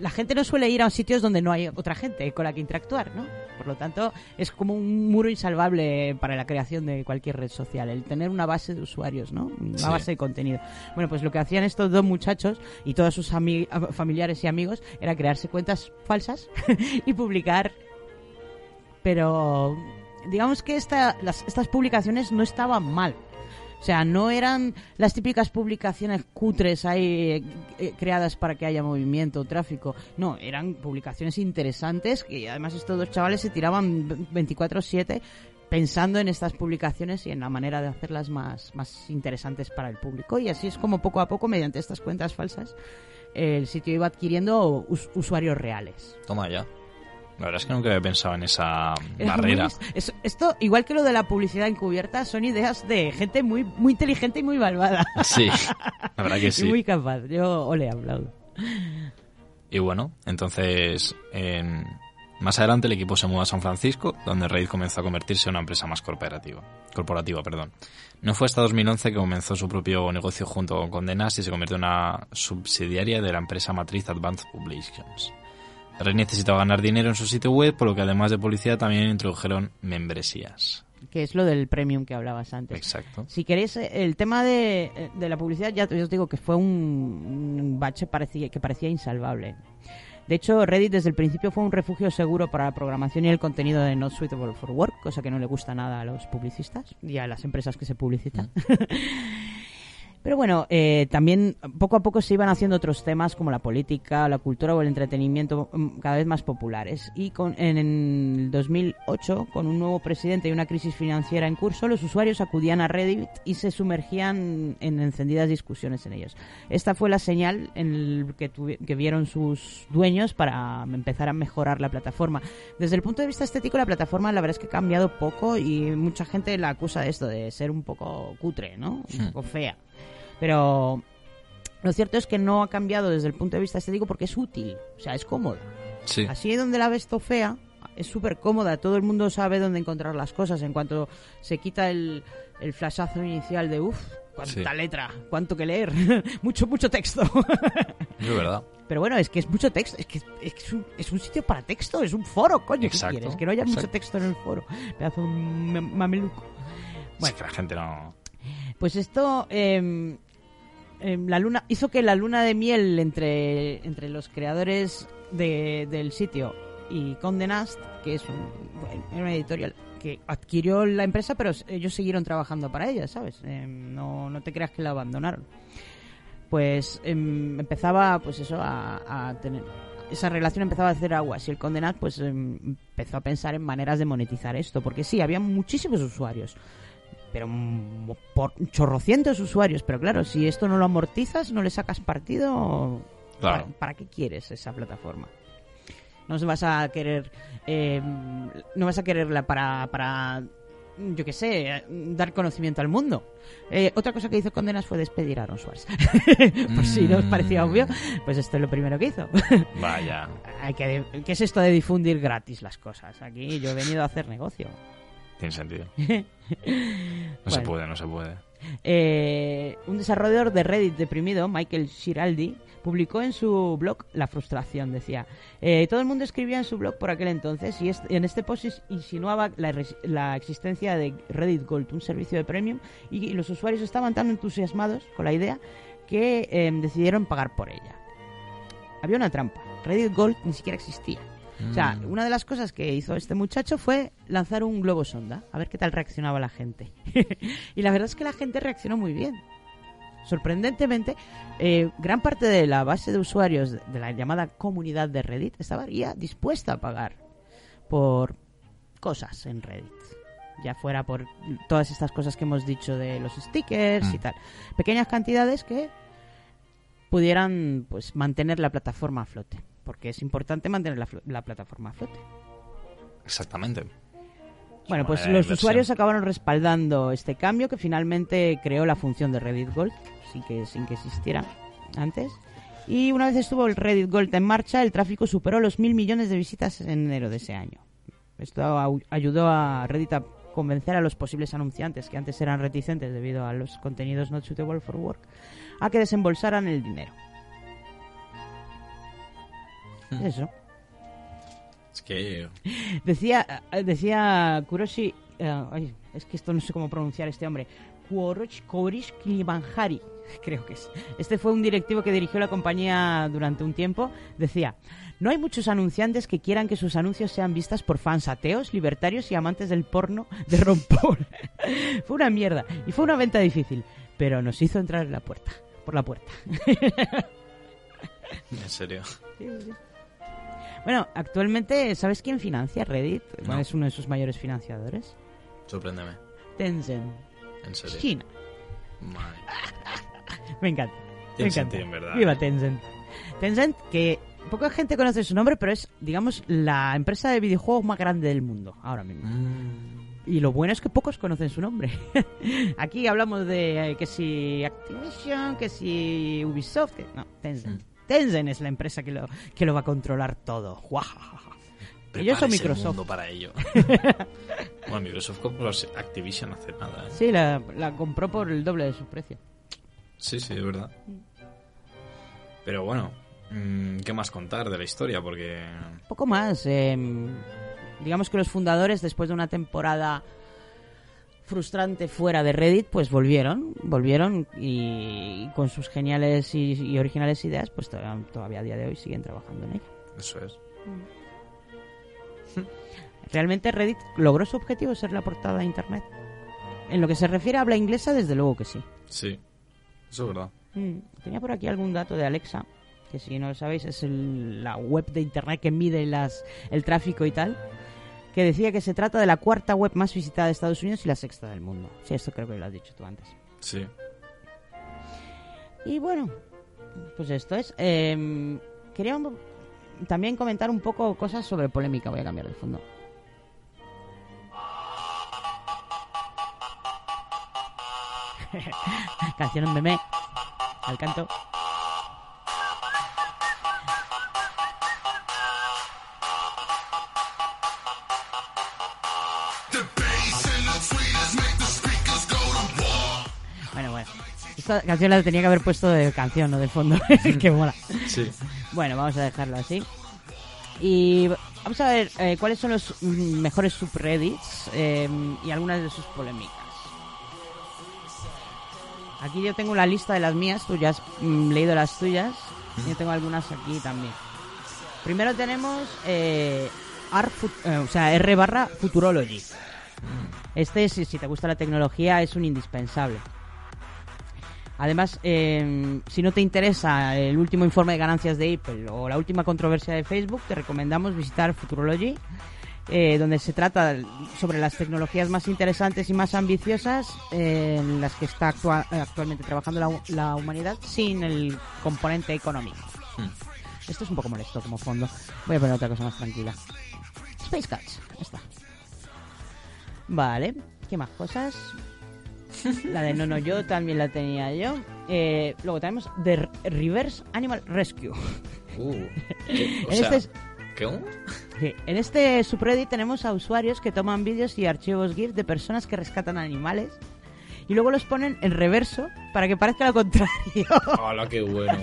la gente no suele ir a sitios donde no hay otra gente con la que interactuar, ¿no? Por lo tanto, es como un muro insalvable para la creación de cualquier red social, el tener una base de usuarios, ¿no? Una Sí. base de contenido. Bueno, pues lo que hacían estos dos muchachos y todos sus ami- familiares y amigos era crearse cuentas falsas *laughs* y publicar pero digamos que esta, las- estas publicaciones no estaban mal. O sea, no eran las típicas publicaciones cutres ahí eh, eh, creadas para que haya movimiento o tráfico. No, eran publicaciones interesantes que además estos dos chavales se tiraban 24/7 pensando en estas publicaciones y en la manera de hacerlas más, más interesantes para el público. Y así es como poco a poco, mediante estas cuentas falsas, el sitio iba adquiriendo us- usuarios reales. Toma ya. La verdad es que nunca había pensado en esa *laughs* Es barrera. muy- es- esto, igual que lo de la publicidad encubierta, son ideas de gente muy, muy inteligente y muy malvada. Sí, *laughs* la verdad que Y sí. muy capaz. Yo ole aplaudo. Y bueno, entonces en- más adelante el equipo se mudó a San Francisco, donde Reddit comenzó a convertirse en una empresa más corporativa. corporativa perdón. No fue hasta 2011 que comenzó su propio negocio junto con Nast y se convirtió en una subsidiaria de la empresa matriz Advanced Publications. Reddit necesitaba ganar dinero en su sitio web, por lo que además de publicidad también introdujeron membresías. Que es lo del premium que hablabas antes. Exacto. Si queréis, eh, el tema de, eh, de la publicidad, ya te- os digo que fue un, un bache parecía, que parecía insalvable. De hecho, Reddit desde el principio fue un refugio seguro para la programación y el contenido de Not Suitable for Work, cosa que no le gusta nada a los publicistas y a las empresas que se publicitan. *laughs* Pero bueno, eh, también poco a poco se iban haciendo otros temas como la política, la cultura o el entretenimiento mm, cada vez más populares. Y con, en, el 2008, con un nuevo presidente y una crisis financiera en curso, los usuarios acudían a Reddit y se sumergían en encendidas discusiones en ellos. Esta fue la señal en el que, que vieron sus dueños para empezar a mejorar la plataforma. Desde el punto de vista estético, la plataforma la verdad es que ha cambiado poco y mucha gente la acusa de esto, de ser un poco cutre, ¿no? Un poco fea. Pero lo cierto es que no ha cambiado desde el punto de vista estético porque es útil, o sea, es cómoda. Sí. Así donde la ves fea, es súper cómoda, todo el mundo sabe dónde encontrar las cosas. En cuanto se quita el, el flashazo inicial de uff, cuánta Sí. letra, cuánto que leer, *laughs* mucho, mucho texto. *laughs* Es verdad. Pero bueno, es que es mucho texto, es que es un, es un sitio para texto, es un foro, coño, ¿qué Exacto, quieres? Que no haya mucho texto en el foro. Pedazo ma- mameluco. Sí, que la gente no... Pues esto, eh, la luna hizo que la luna de miel entre, entre los creadores de- del sitio y Condé Nast, que es un, una editorial que adquirió la empresa, pero ellos siguieron trabajando para ella, ¿sabes? Eh, no, no te creas que la abandonaron. Pues em, empezaba, pues eso, a, a tener esa relación empezaba a hacer aguas y el Condé Nast pues em, empezó a pensar en maneras de monetizar esto, porque sí, había muchísimos usuarios pero mm, por chorrocientos usuarios. Pero claro, si esto no lo amortizas, no le sacas partido, Claro. ¿para, para qué quieres esa plataforma? No vas a querer, eh, no vas a quererla para, para yo qué sé, dar conocimiento al mundo. Eh, otra cosa que hizo Condenas fue despedir a Aaron Swartz. *laughs* Por si no os parecía Mm. obvio, pues esto es lo primero que hizo. Vaya. *laughs* ¿Qué es esto de difundir gratis las cosas? Aquí yo he venido a hacer negocio. Tiene sentido. *laughs* No se puede, no se puede. Eh, un desarrollador de Reddit deprimido, Michael Shiraldi, publicó en su blog la frustración. Decía: eh, Todo el mundo escribía en su blog por aquel entonces y est- en este post insinuaba la, la existencia de Reddit Gold, un servicio de premium, y, los usuarios estaban tan entusiasmados con la idea que eh, decidieron pagar por ella. Había una trampa. Reddit Gold ni siquiera existía. O sea, Mm. una de las cosas que hizo este muchacho fue lanzar un globo sonda, a ver qué tal reaccionaba la gente. *laughs* y la verdad es que la gente reaccionó muy bien. Sorprendentemente, eh, gran parte de la base de usuarios de de la llamada comunidad de Reddit estaba ya dispuesta a pagar por cosas en Reddit. Ya fuera por todas estas cosas que hemos dicho de los stickers y Mm. tal. Pequeñas cantidades que pudieran pues mantener la plataforma a flote. Porque es importante mantener la, plataforma a flote. Exactamente. Bueno, pues los usuarios acabaron respaldando este cambio que finalmente creó la función de Reddit Gold, sin que, sin que existiera antes. Y una vez estuvo el Reddit Gold en marcha, el tráfico superó los mil millones de visitas en enero de ese año. Esto ayudó a Reddit a convencer a los posibles anunciantes, que antes eran reticentes debido a los contenidos not suitable for work, a que desembolsaran el dinero. Hmm. Eso. Es que... Decía, eh, decía Kuroshi, eh, ay, es que esto no sé cómo pronunciar este hombre, Kuroshi, Korish Kilimanjari, *laughs* creo que es. Este fue un directivo que dirigió la compañía durante un tiempo. Decía, no hay muchos anunciantes que quieran que sus anuncios sean vistas por fans ateos, libertarios y amantes del porno de Ron *laughs* Paul. *laughs* fue una mierda y fue una venta difícil, pero nos hizo entrar en la puerta, por la puerta. En serio. Bueno, actualmente, ¿sabes quién financia Reddit? No. es uno de sus mayores financiadores. Sorpréndeme. Tencent. En serio. China. Madre. *laughs* Me encanta. Me Tiene encanta. en verdad, Viva eh. Tencent. Tencent, que poca gente conoce su nombre, pero es, digamos, la empresa de videojuegos más grande del mundo ahora mismo. Mm. Y lo bueno es que pocos conocen su nombre. *laughs* Aquí hablamos de eh, que si Activision, que si Ubisoft, que no, Tencent. Mm. Tencent es la empresa que lo, que lo va a controlar todo. Ellos son el Microsoft. para ello. *laughs* bueno, Microsoft compró Activision hace nada, ¿eh? Sí, la, la compró por el doble de su precio. Sí, sí, es verdad. Pero bueno, mm, ¿qué más contar de la historia? Porque... Poco más. eh, digamos que los fundadores, después de una temporada frustrante fuera de Reddit, pues volvieron, volvieron y con sus geniales y, y originales ideas, pues todavía, todavía a día de hoy siguen trabajando en ello. Eso es. *laughs* Realmente Reddit logró su objetivo, ser la portada de Internet. En lo que se refiere a habla inglesa, desde luego que sí. Sí. Eso es verdad. Mm, Tenía por aquí algún dato de Alexa, que si no lo sabéis es el- la web de internet que mide las, el tráfico y tal, que decía que se trata de la cuarta web más visitada de Estados Unidos y la sexta del mundo. Sí, esto creo que lo has dicho tú antes. Sí. Y bueno, pues esto es. Eh, quería también comentar un poco cosas sobre polémica. Voy a cambiar de fondo. *laughs* Canción en meme. Al canto. Esta canción la tenía que haber puesto de canción, no de fondo. *laughs* que mola. Sí. Bueno, vamos a dejarlo así. Y vamos a ver eh, cuáles son los mejores subreddits eh, y algunas de sus polémicas. Aquí yo tengo la lista de las mías, tú ya has mm, leído las tuyas. Yo tengo algunas aquí también. Primero tenemos eh, R, eh, o sea, R barra Futurology. Este, si, si te gusta la tecnología, es un indispensable. Además, eh, si no te interesa el último informe de ganancias de Apple o la última controversia de Facebook, te recomendamos visitar Futurology, eh, donde se trata sobre las tecnologías más interesantes y más ambiciosas eh, en las que está actua- actualmente trabajando la, hu- la humanidad sin el componente económico. Esto es un poco molesto como fondo. Voy a poner otra cosa más tranquila. Space Cats. Está. Vale. ¿Qué más cosas? La de No No Yo también la tenía yo. Eh, luego tenemos The Reverse Animal Rescue. Uh, *laughs* En sea, este es- ¿Qué? Sí, En este subreddit tenemos a usuarios que toman vídeos y archivos GIF de personas que rescatan animales y luego los ponen en reverso para que parezca lo contrario. Hola, qué bueno.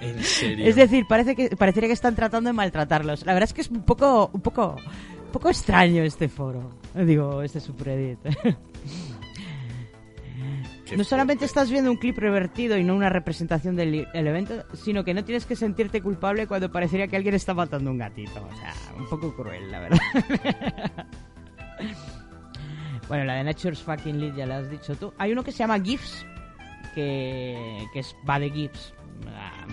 En *laughs* serio. Es decir, parece que parecería que están tratando de maltratarlos. La verdad es que es un poco un poco un poco extraño este foro. Digo, este subreddit. *laughs* No solamente estás viendo un clip revertido y no una representación del evento, sino que no tienes que sentirte culpable cuando parecería que alguien está matando un gatito. O sea, un poco cruel, la verdad. *laughs* bueno, la de Nature's Fucking Lead ya la has dicho tú. Hay uno que se llama GIFs, que, que es va de GIFs. Ah,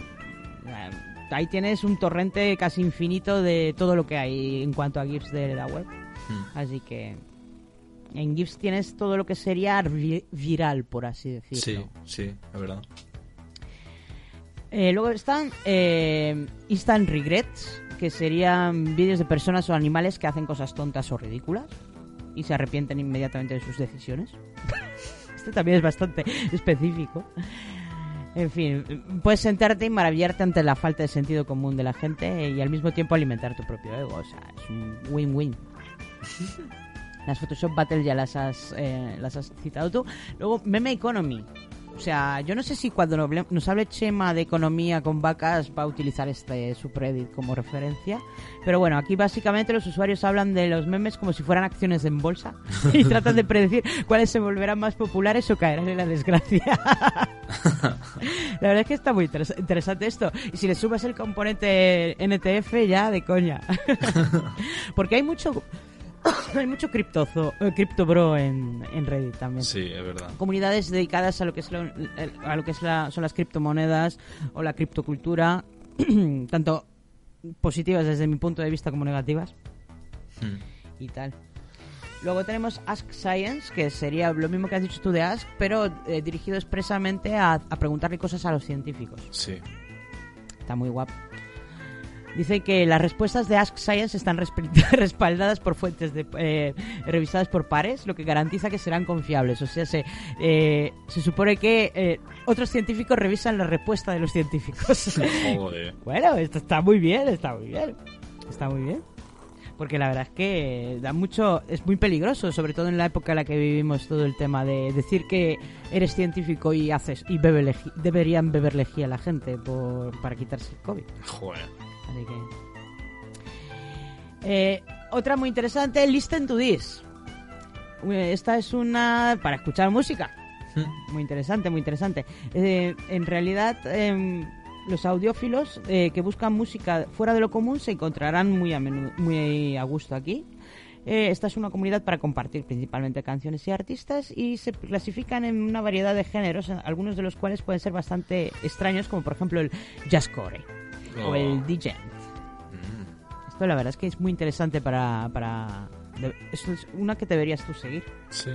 ah, Ahí tienes un torrente casi infinito de todo lo que hay en cuanto a GIFs de la web. Así que en GIFs tienes todo lo que sería vi- viral, por así decirlo. Sí, sí, es verdad. Eh, luego están eh, Instant Regrets, que serían vídeos de personas o animales que hacen cosas tontas o ridículas y se arrepienten inmediatamente de sus decisiones. *laughs* este también es bastante específico. En fin, puedes sentarte y maravillarte ante la falta de sentido común de la gente y al mismo tiempo alimentar tu propio ego. O sea, es un win-win. *laughs* Las Photoshop Battle ya las has, eh, las has citado tú. Luego, Meme Economy. O sea, yo no sé si cuando nos hable- Chema de economía con vacas va a utilizar este subreddit como referencia. Pero bueno, aquí básicamente los usuarios hablan de los memes como si fueran acciones en bolsa *laughs* y tratan de predecir cuáles se volverán más populares o caerán en la desgracia. *laughs* la verdad es que está muy interes- interesante esto. Y si le subas el componente NTF, ya de coña. *laughs* Porque hay mucho *coughs* hay mucho criptozo, eh, criptobro en, en Reddit también. Sí, es verdad. Comunidades dedicadas a lo que es lo, el- a lo que es la, son las criptomonedas o la criptocultura, *coughs* tanto positivas desde mi punto de vista como negativas Hmm. y tal. Luego tenemos Ask Science, que sería lo mismo que has dicho tú de Ask, pero eh, dirigido expresamente a, a preguntarle cosas a los científicos. Sí. Está muy guapo. Dice que las respuestas de Ask Science están resp- *laughs* respaldadas por fuentes de, eh, revisadas por pares, lo que garantiza que serán confiables. O sea, se, eh, se supone que eh, otros científicos revisan la respuesta de los científicos. Joder. *laughs* bueno, esto está muy bien, está muy bien. Está muy bien. Porque la verdad es que da mucho, es muy peligroso, sobre todo en la época en la que vivimos todo el tema de decir que eres científico y haces y bebe legi- deberían beber lejía a la gente por, para quitarse el COVID. Joder. Así que... Eh, otra muy interesante, Listen to This. Eh, Esta es una para escuchar música. Muy interesante, muy interesante. Eh, en realidad, em, los audiófilos eh, que buscan música fuera de lo común se encontrarán muy a menudo, muy a gusto aquí. Esta es una comunidad para compartir principalmente canciones y artistas y se clasifican en una variedad de géneros, algunos de los cuales pueden ser bastante extraños, como por ejemplo el jazzcore o Oh. el DJ. Mm. Esto la verdad es que es muy interesante para... para de- es una que deberías tú seguir. Sí.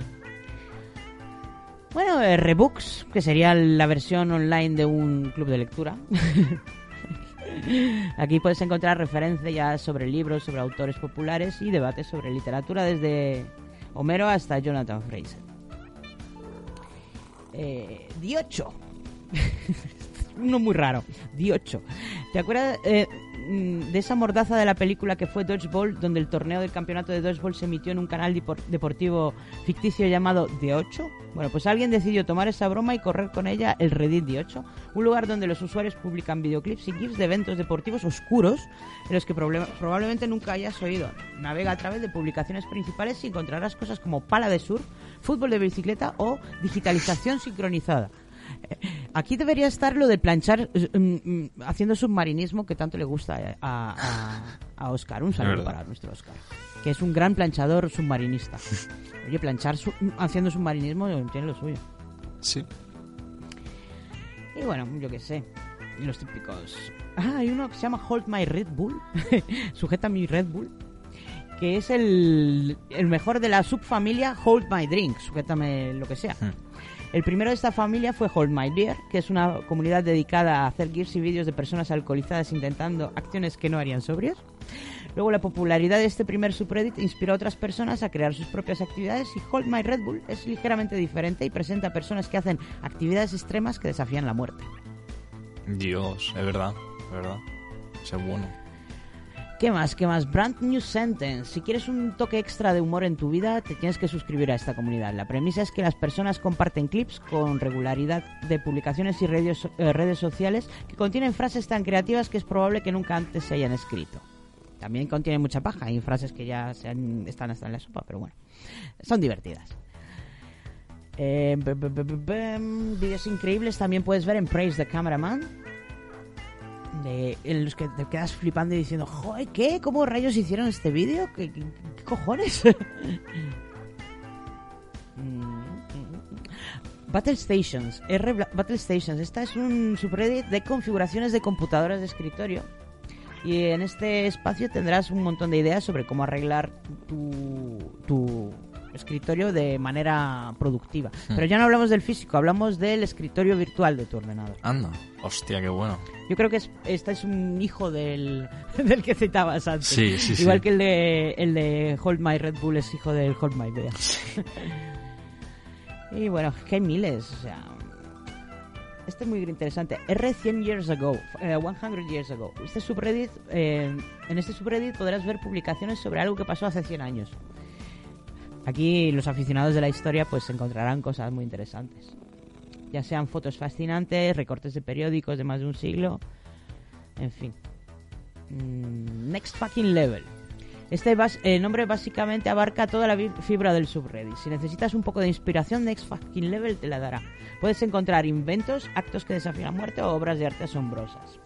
Bueno, eh, Rebooks, que sería la versión online de un club de lectura. *laughs* Aquí puedes encontrar referencias sobre libros, sobre autores populares y debates sobre literatura desde Homero hasta Jonathan Fraser. Eh, Diocho. *laughs* Uno muy raro. Diocho. ¿Te acuerdas eh, mm, de esa mordaza de la película que fue Dodgeball, donde el torneo del campeonato de Dodgeball se emitió en un canal depor- deportivo ficticio llamado D8? Bueno, pues alguien decidió tomar esa broma y correr con ella el Reddit D8, un lugar donde los usuarios publican videoclips y GIFs de eventos deportivos oscuros en los que probablemente nunca hayas oído. Navega a través de publicaciones principales y encontrarás cosas como pala de surf, fútbol de bicicleta o digitalización sincronizada. Eh, *laughs* Aquí debería estar lo de planchar eh, mm, mm, haciendo submarinismo que tanto le gusta eh, a, a, a Oscar. Un saludo para nuestro Oscar, que es un gran planchador submarinista. *laughs* Oye, planchar su- haciendo submarinismo tiene lo suyo. Sí. Y bueno, yo qué sé. Los típicos. Ah, hay uno que se llama Hold My Red Bull. *laughs* Sujeta mi Red Bull. Que es el, el mejor de la subfamilia Hold My Drink. Sujétame lo que sea. El primero de esta familia fue Hold My Beer, que es una comunidad dedicada a hacer gifs y vídeos de personas alcoholizadas intentando acciones que no harían sobrias. Luego la popularidad de este primer subreddit inspiró a otras personas a crear sus propias actividades y Hold My Red Bull es ligeramente diferente y presenta a personas que hacen actividades extremas que desafían la muerte. Dios, es verdad, es verdad. Es bueno. ¿Qué más? ¿Qué más? Brand New Sentence. Si quieres un toque extra de humor en tu vida, te tienes que suscribir a esta comunidad. La premisa es que las personas comparten clips con regularidad de publicaciones y redes, eh, redes sociales que contienen frases tan creativas que es probable que nunca antes se hayan escrito. También contiene mucha paja. Hay frases que ya se han- están hasta en la sopa, pero bueno. Son divertidas. Eh, vídeos increíbles también puedes ver en Praise the Cameraman. En los que te quedas flipando y diciendo, joder, ¿qué? ¿Cómo rayos hicieron este vídeo? ¿Qué, qué- cojones? *laughs* Mm, Battle Stations, R Battle Stations. Esta es un subreddit de configuraciones de computadoras de escritorio. Y en este espacio tendrás un montón de ideas sobre cómo arreglar tu, tu escritorio de manera productiva. Hmm. Pero ya no hablamos del físico, hablamos del escritorio virtual de tu ordenador. Anda. Hostia, qué bueno. Yo creo que es, este es un hijo del, *laughs* del que citabas antes. Sí, sí, Igual sí. que el de, el de Hold My Red Bull es hijo del Hold My Beer. *laughs* y bueno, que hay miles. O sea, este es muy interesante. R 100 years ago, eh, 100 years ago. Este subreddit, eh, en este subreddit podrás ver publicaciones sobre algo que pasó hace 100 años. Aquí los aficionados de la historia pues encontrarán cosas muy interesantes. Ya sean fotos fascinantes, recortes de periódicos de más de un siglo, en fin. Mm, next fucking level. Este eh, nombre básicamente abarca toda la fibra del subreddit. Si necesitas un poco de inspiración, Next fucking level te la dará. Puedes encontrar inventos, actos que desafían la muerte o obras de arte asombrosas.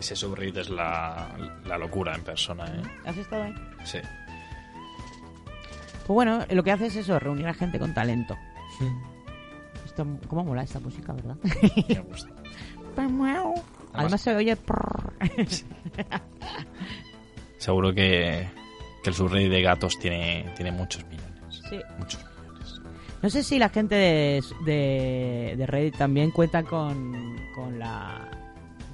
Ese subreddit es la, la locura en persona, ¿eh? ¿Has estado ahí? Sí. Pues bueno, lo que hace es eso, reunir a gente con talento. Esto, ¿Cómo mola esta música, verdad? *laughs* Me gusta. Además se oye... Seguro que, que el subreddit de gatos tiene, tiene muchos millones. Sí. Muchos. No sé si la gente de, de, de Reddit también cuenta con, con la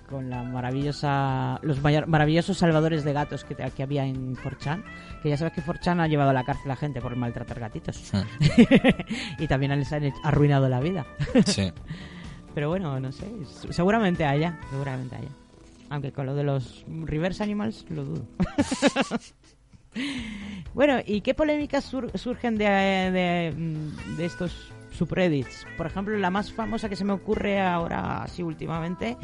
con la maravillosa los maravillosos salvadores de gatos que, había en 4chan que ya sabes que 4chan ha llevado a la cárcel a gente por maltratar gatitos. *laughs* Y también les han arruinado la vida. Sí. *laughs* pero bueno no sé seguramente haya seguramente haya. Aunque con lo de los reverse animals lo dudo. *laughs* Bueno, ¿y qué polémicas sur- surgen de, de, mm, de estos subreddits? Por ejemplo, la más famosa que se me ocurre ahora, así últimamente,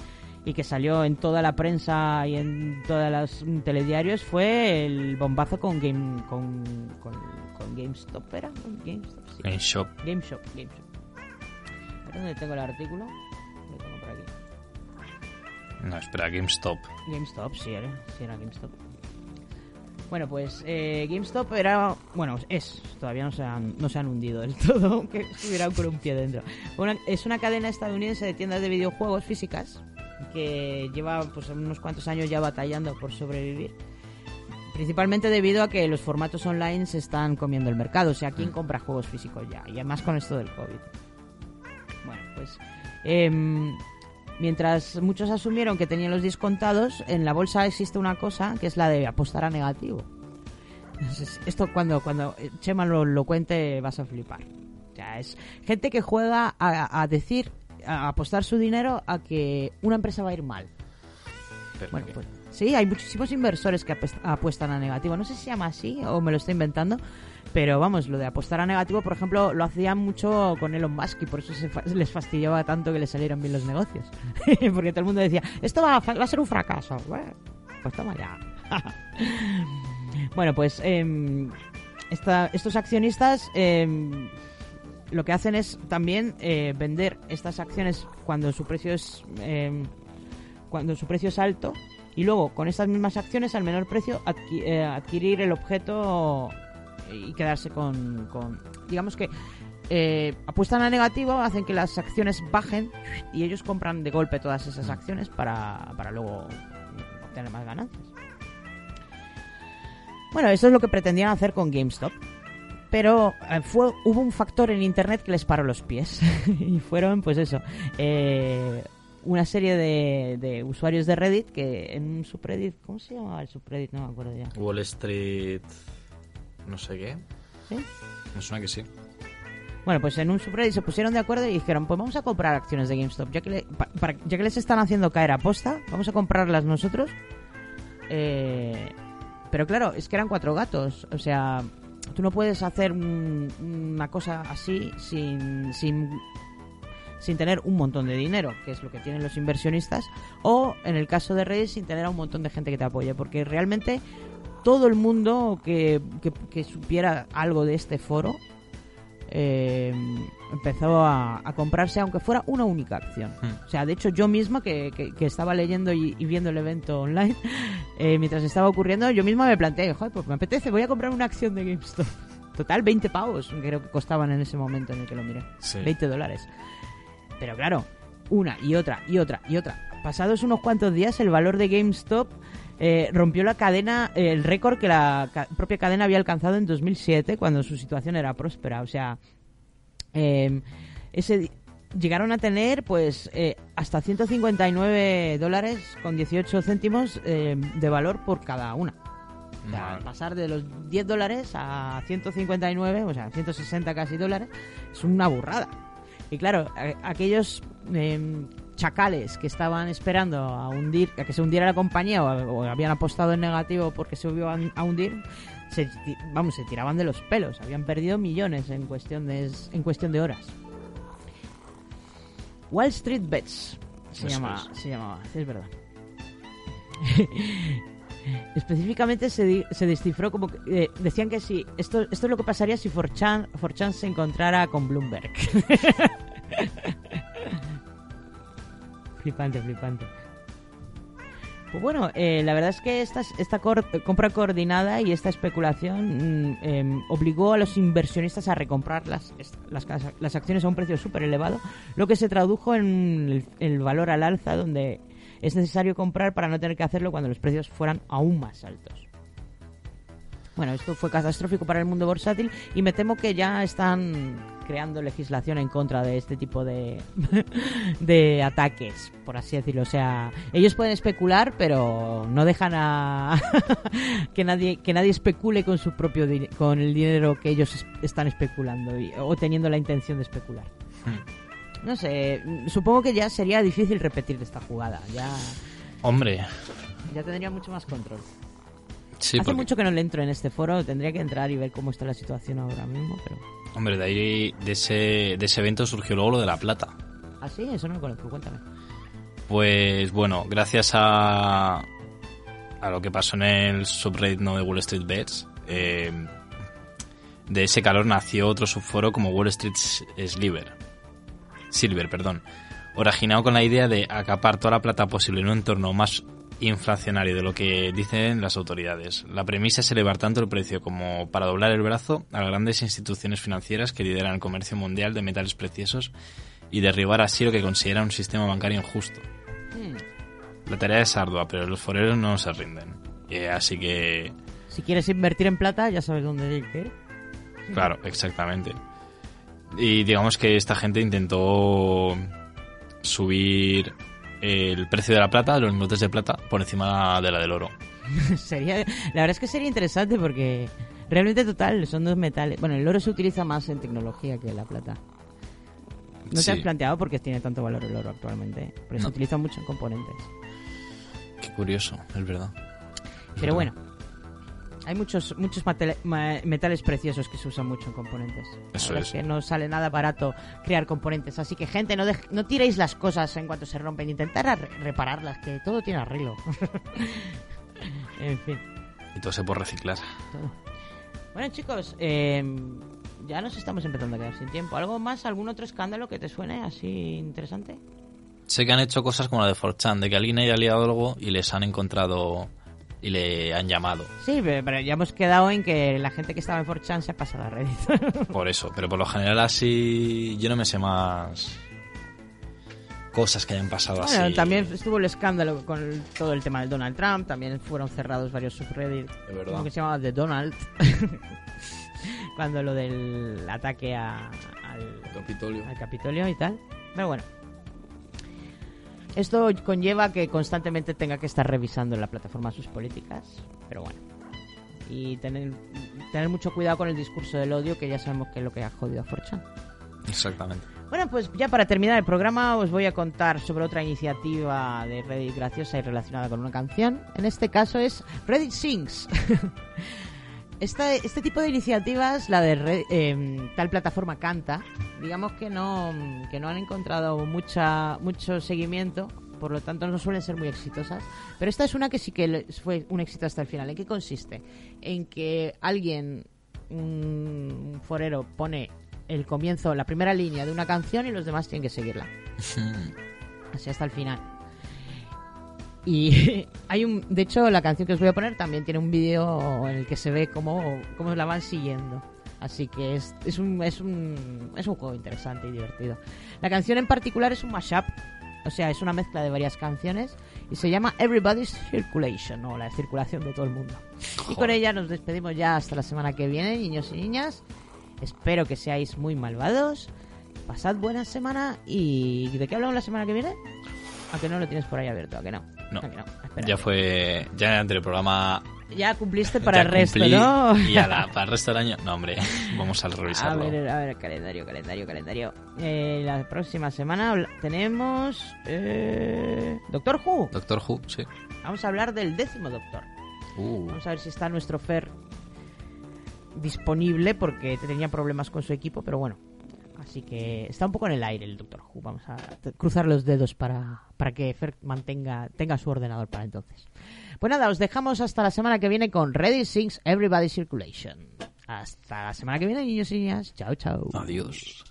y que salió en toda la prensa y en todos los telediarios, fue el bombazo con Game con, con, con GameStop, ¿era? GameStop, sí. GameShop. ¿Dónde tengo el artículo? Lo tengo por aquí. No, espera, GameStop. GameStop, sí era, sí era GameStop. Bueno, pues eh, GameStop era, bueno, es, todavía no se han, no se han hundido del *laughs* todo, que estuvieran con un pie dentro. Una- es una cadena estadounidense de tiendas de videojuegos físicas que lleva pues unos cuantos años ya batallando por sobrevivir. Principalmente debido a que los formatos online se están comiendo el mercado. O sea, ¿quién compra juegos físicos ya? Y además con esto del COVID. Bueno, pues em, mientras muchos asumieron que tenían los descontados, en la bolsa existe una cosa que es la de apostar a negativo. Entonces, esto cuando, cuando eh, Chema lo, lo cuente vas a flipar. O sea, es gente que juega a, a decir, a apostar su dinero a que una empresa va a ir mal. Pero Bueno, pues sí, hay muchísimos inversores que apuestan a negativo. No sé si se llama así o me lo estoy inventando, pero vamos, lo de apostar a negativo, por ejemplo, lo hacían mucho con Elon Musk y por eso se fa- les fastidiaba tanto que le salieran bien los negocios. *laughs* Porque todo el mundo decía, esto va a, fa- va a ser un fracaso. Bueno, pues toma ya. *laughs* bueno, pues em, esta- estos accionistas em, lo que hacen es también eh, vender estas acciones cuando su precio es em, cuando su precio es alto y luego con estas mismas acciones al menor precio adqui- eh, adquirir el objeto y quedarse con, con- digamos que eh, apuestan a negativo hacen que las acciones bajen y ellos compran de golpe todas esas acciones para, para luego obtener más ganancias. Bueno eso es lo que pretendían hacer con GameStop pero eh, fue hubo un factor en internet que les paró los pies *laughs* y fueron pues eso eh, una serie de, de usuarios de Reddit que en un subreddit ¿cómo se llamaba el subreddit? no me acuerdo ya Wall Street. No sé qué. ¿Sí? Me suena que sí. Bueno, pues en un subreddit se pusieron de acuerdo y dijeron, pues vamos a comprar acciones de GameStop, ya que, le- pa- para- ya que les están haciendo caer a posta, vamos a comprarlas nosotros. Eh, pero claro, es que eran cuatro gatos, o sea, tú no puedes hacer un- una cosa así sin, sin, sin tener un montón de dinero, que es lo que tienen los inversionistas, o en el caso de Reddit sin tener a un montón de gente que te apoye, porque realmente todo el mundo que, que- que supiera algo de este foro eh, empezó a, a comprarse aunque fuera una única acción. Hmm. O sea, de hecho yo misma que, que- que estaba leyendo y, y viendo el evento online, *laughs* eh, mientras estaba ocurriendo, yo misma me planteé, joder, pues me apetece, voy a comprar una acción de GameStop. *laughs* Total, 20 pavos creo que costaban en ese momento en el que lo miré. Sí. 20 dólares. Pero claro, una y otra y otra y otra. Pasados unos cuantos días, el valor de GameStop eh, rompió la cadena, eh, el récord que la ca- propia cadena había alcanzado en 2007, cuando su situación era próspera. O sea, eh, ese di- llegaron a tener pues eh, hasta 159 dólares con 18 céntimos eh, de valor por cada una. O sea, pasar de los 10 dólares a 159, o sea, 160 casi dólares, es una burrada. Y claro, aquellos em, chacales que estaban esperando a hundir, a que se hundiera la compañía o, o habían apostado en negativo porque se iba a- a hundir, se, vamos, se tiraban de los pelos. Habían perdido millones en cuestión de, en cuestión de horas. Wall Street Bets se, Eso llama, es. se llamaba, es verdad. *laughs* Específicamente se, di- se descifró como que, eh, decían que sí, esto, esto es lo que pasaría si 4chan, 4chan se encontrara con Bloomberg. *laughs* flipante, flipante. Pues bueno, eh, la verdad es que esta, compra coordinada y esta especulación mm, em, obligó a los inversionistas a recomprar las, las, las acciones a un precio súper elevado, lo que se tradujo en el, el valor al alza, donde es necesario comprar para no tener que hacerlo cuando los precios fueran aún más altos. Bueno, esto fue catastrófico para el mundo bursátil y me temo que ya están creando legislación en contra de este tipo de, *laughs* de ataques, por así decirlo. O sea, ellos pueden especular, pero no dejan a *laughs* que nadie que nadie especule con su propio con el dinero que ellos es- están especulando y- o teniendo la intención de especular. No sé, supongo que ya sería difícil repetir esta jugada. Ya Hombre, ya tendría mucho más control. Sí, Hace porque- mucho que no le entro en este foro, tendría que entrar y ver cómo está la situación ahora mismo, pero... hombre, de ahí, de ese, de ese evento surgió luego lo de la plata. Ah, sí, eso no lo conozco, cuéntame. Pues bueno, gracias a, a lo que pasó en el subreddit ¿no? de Wall Street Bets, eh, de ese calor nació otro subforo como Wall Street Silver, Silver, perdón, originado con la idea de acapar toda la plata posible en un entorno más inflacionario de lo que dicen las autoridades. La premisa es elevar tanto el precio como para doblar el brazo a las grandes instituciones financieras que lideran el comercio mundial de metales preciosos y derribar así lo que considera un sistema bancario injusto. Hmm. La tarea es ardua, pero los foreros no se rinden. Eh, así que, Si quieres invertir en plata, ya sabes dónde ir. claro, exactamente. Y digamos que esta gente intentó subir el precio de la plata, los lingotes de plata, por encima de la del oro. *laughs* sería, la verdad es que sería interesante porque realmente total son dos metales. Bueno, el oro se utiliza más en tecnología que la plata. ¿No Sí. te has planteado por qué tiene tanto valor el oro actualmente? Porque se utiliza mucho en componentes. Qué curioso, es verdad. Pero bueno, hay muchos muchos metales preciosos que se usan mucho en componentes. Eso es. que no sale nada barato crear componentes. Así que, gente, no, no tiréis las cosas en cuanto se rompen. Intentar repararlas, que todo tiene arreglo. *laughs* en fin. Y todo se puede reciclar. todo. Bueno, chicos, eh, ya nos estamos empezando a quedar sin tiempo. ¿Algo más? ¿Algún otro escándalo que te suene así interesante? Sé que han hecho cosas como la de 4chan, de que alguien haya liado algo y les han encontrado y le han llamado. Sí, pe- pero ya hemos quedado en que la gente que estaba en 4chan se ha pasado a Reddit. *laughs* Por eso, pero por lo general así yo no me sé más cosas que hayan pasado Bueno, así. también estuvo el escándalo con todo el tema del Donald Trump, también fueron cerrados varios subreddits, uno que se llamaba The Donald, *laughs* cuando lo del ataque a- al, Capitolio. al Capitolio y tal. Pero bueno, esto conlleva que constantemente tenga que estar revisando en la plataforma sus políticas, pero bueno. Y tener, tener mucho cuidado con el discurso del odio, que ya sabemos que es lo que ha jodido a 4chan. Exactamente. Bueno, pues ya para terminar el programa os voy a contar sobre otra iniciativa de Reddit graciosa y relacionada con una canción. En este caso es Reddit Sings. *laughs* Esta- este tipo de iniciativas, la de Re- em, tal plataforma Canta, digamos que no, que no han encontrado mucha, mucho seguimiento, por lo tanto no suelen ser muy exitosas. Pero esta es una que sí que fue un éxito hasta el final. ¿En qué consiste? En que alguien, un forero, pone el comienzo, la primera línea de una canción y los demás tienen que seguirla. Así hasta el final. Y *laughs* hay un. De hecho, la canción que os voy a poner también tiene un vídeo en el que se ve cómo, cómo la van siguiendo. Así que es, es, un, es, un, es un juego interesante y divertido. La canción en particular es un mashup. O sea, es una mezcla de varias canciones. Y se llama Everybody's Circulation. O la circulación de todo el mundo. Y con ella nos despedimos ya hasta la semana que viene, niños y niñas. Espero que seáis muy malvados. Pasad buena semana. ¿Y de qué hablamos la semana que viene? ¿A que no lo tienes por ahí abierto? ¿A que no? No. ¿A. Ya fue. Ya entre el programa. Ya cumpliste para ya el resto, ¿no? Y a la- para el resto del año. No, hombre. *laughs* Vamos a A revisarlo. ver, a ver, calendario, calendario, calendario. Eh, la próxima semana tenemos eh, Doctor Who. Doctor Who, sí. Vamos a hablar del décimo Doctor. Uh. Vamos a ver si está nuestro Fer disponible porque tenía problemas con su equipo, pero bueno. Así que está un poco en el aire el Doctor Who. Vamos a cruzar los dedos para, para que Fer mantenga tenga su ordenador para entonces. Pues nada, os dejamos hasta la semana que viene con Ready Sings Everybody Circulation. Hasta la semana que viene, niños y niñas. Chao, chao. Adiós.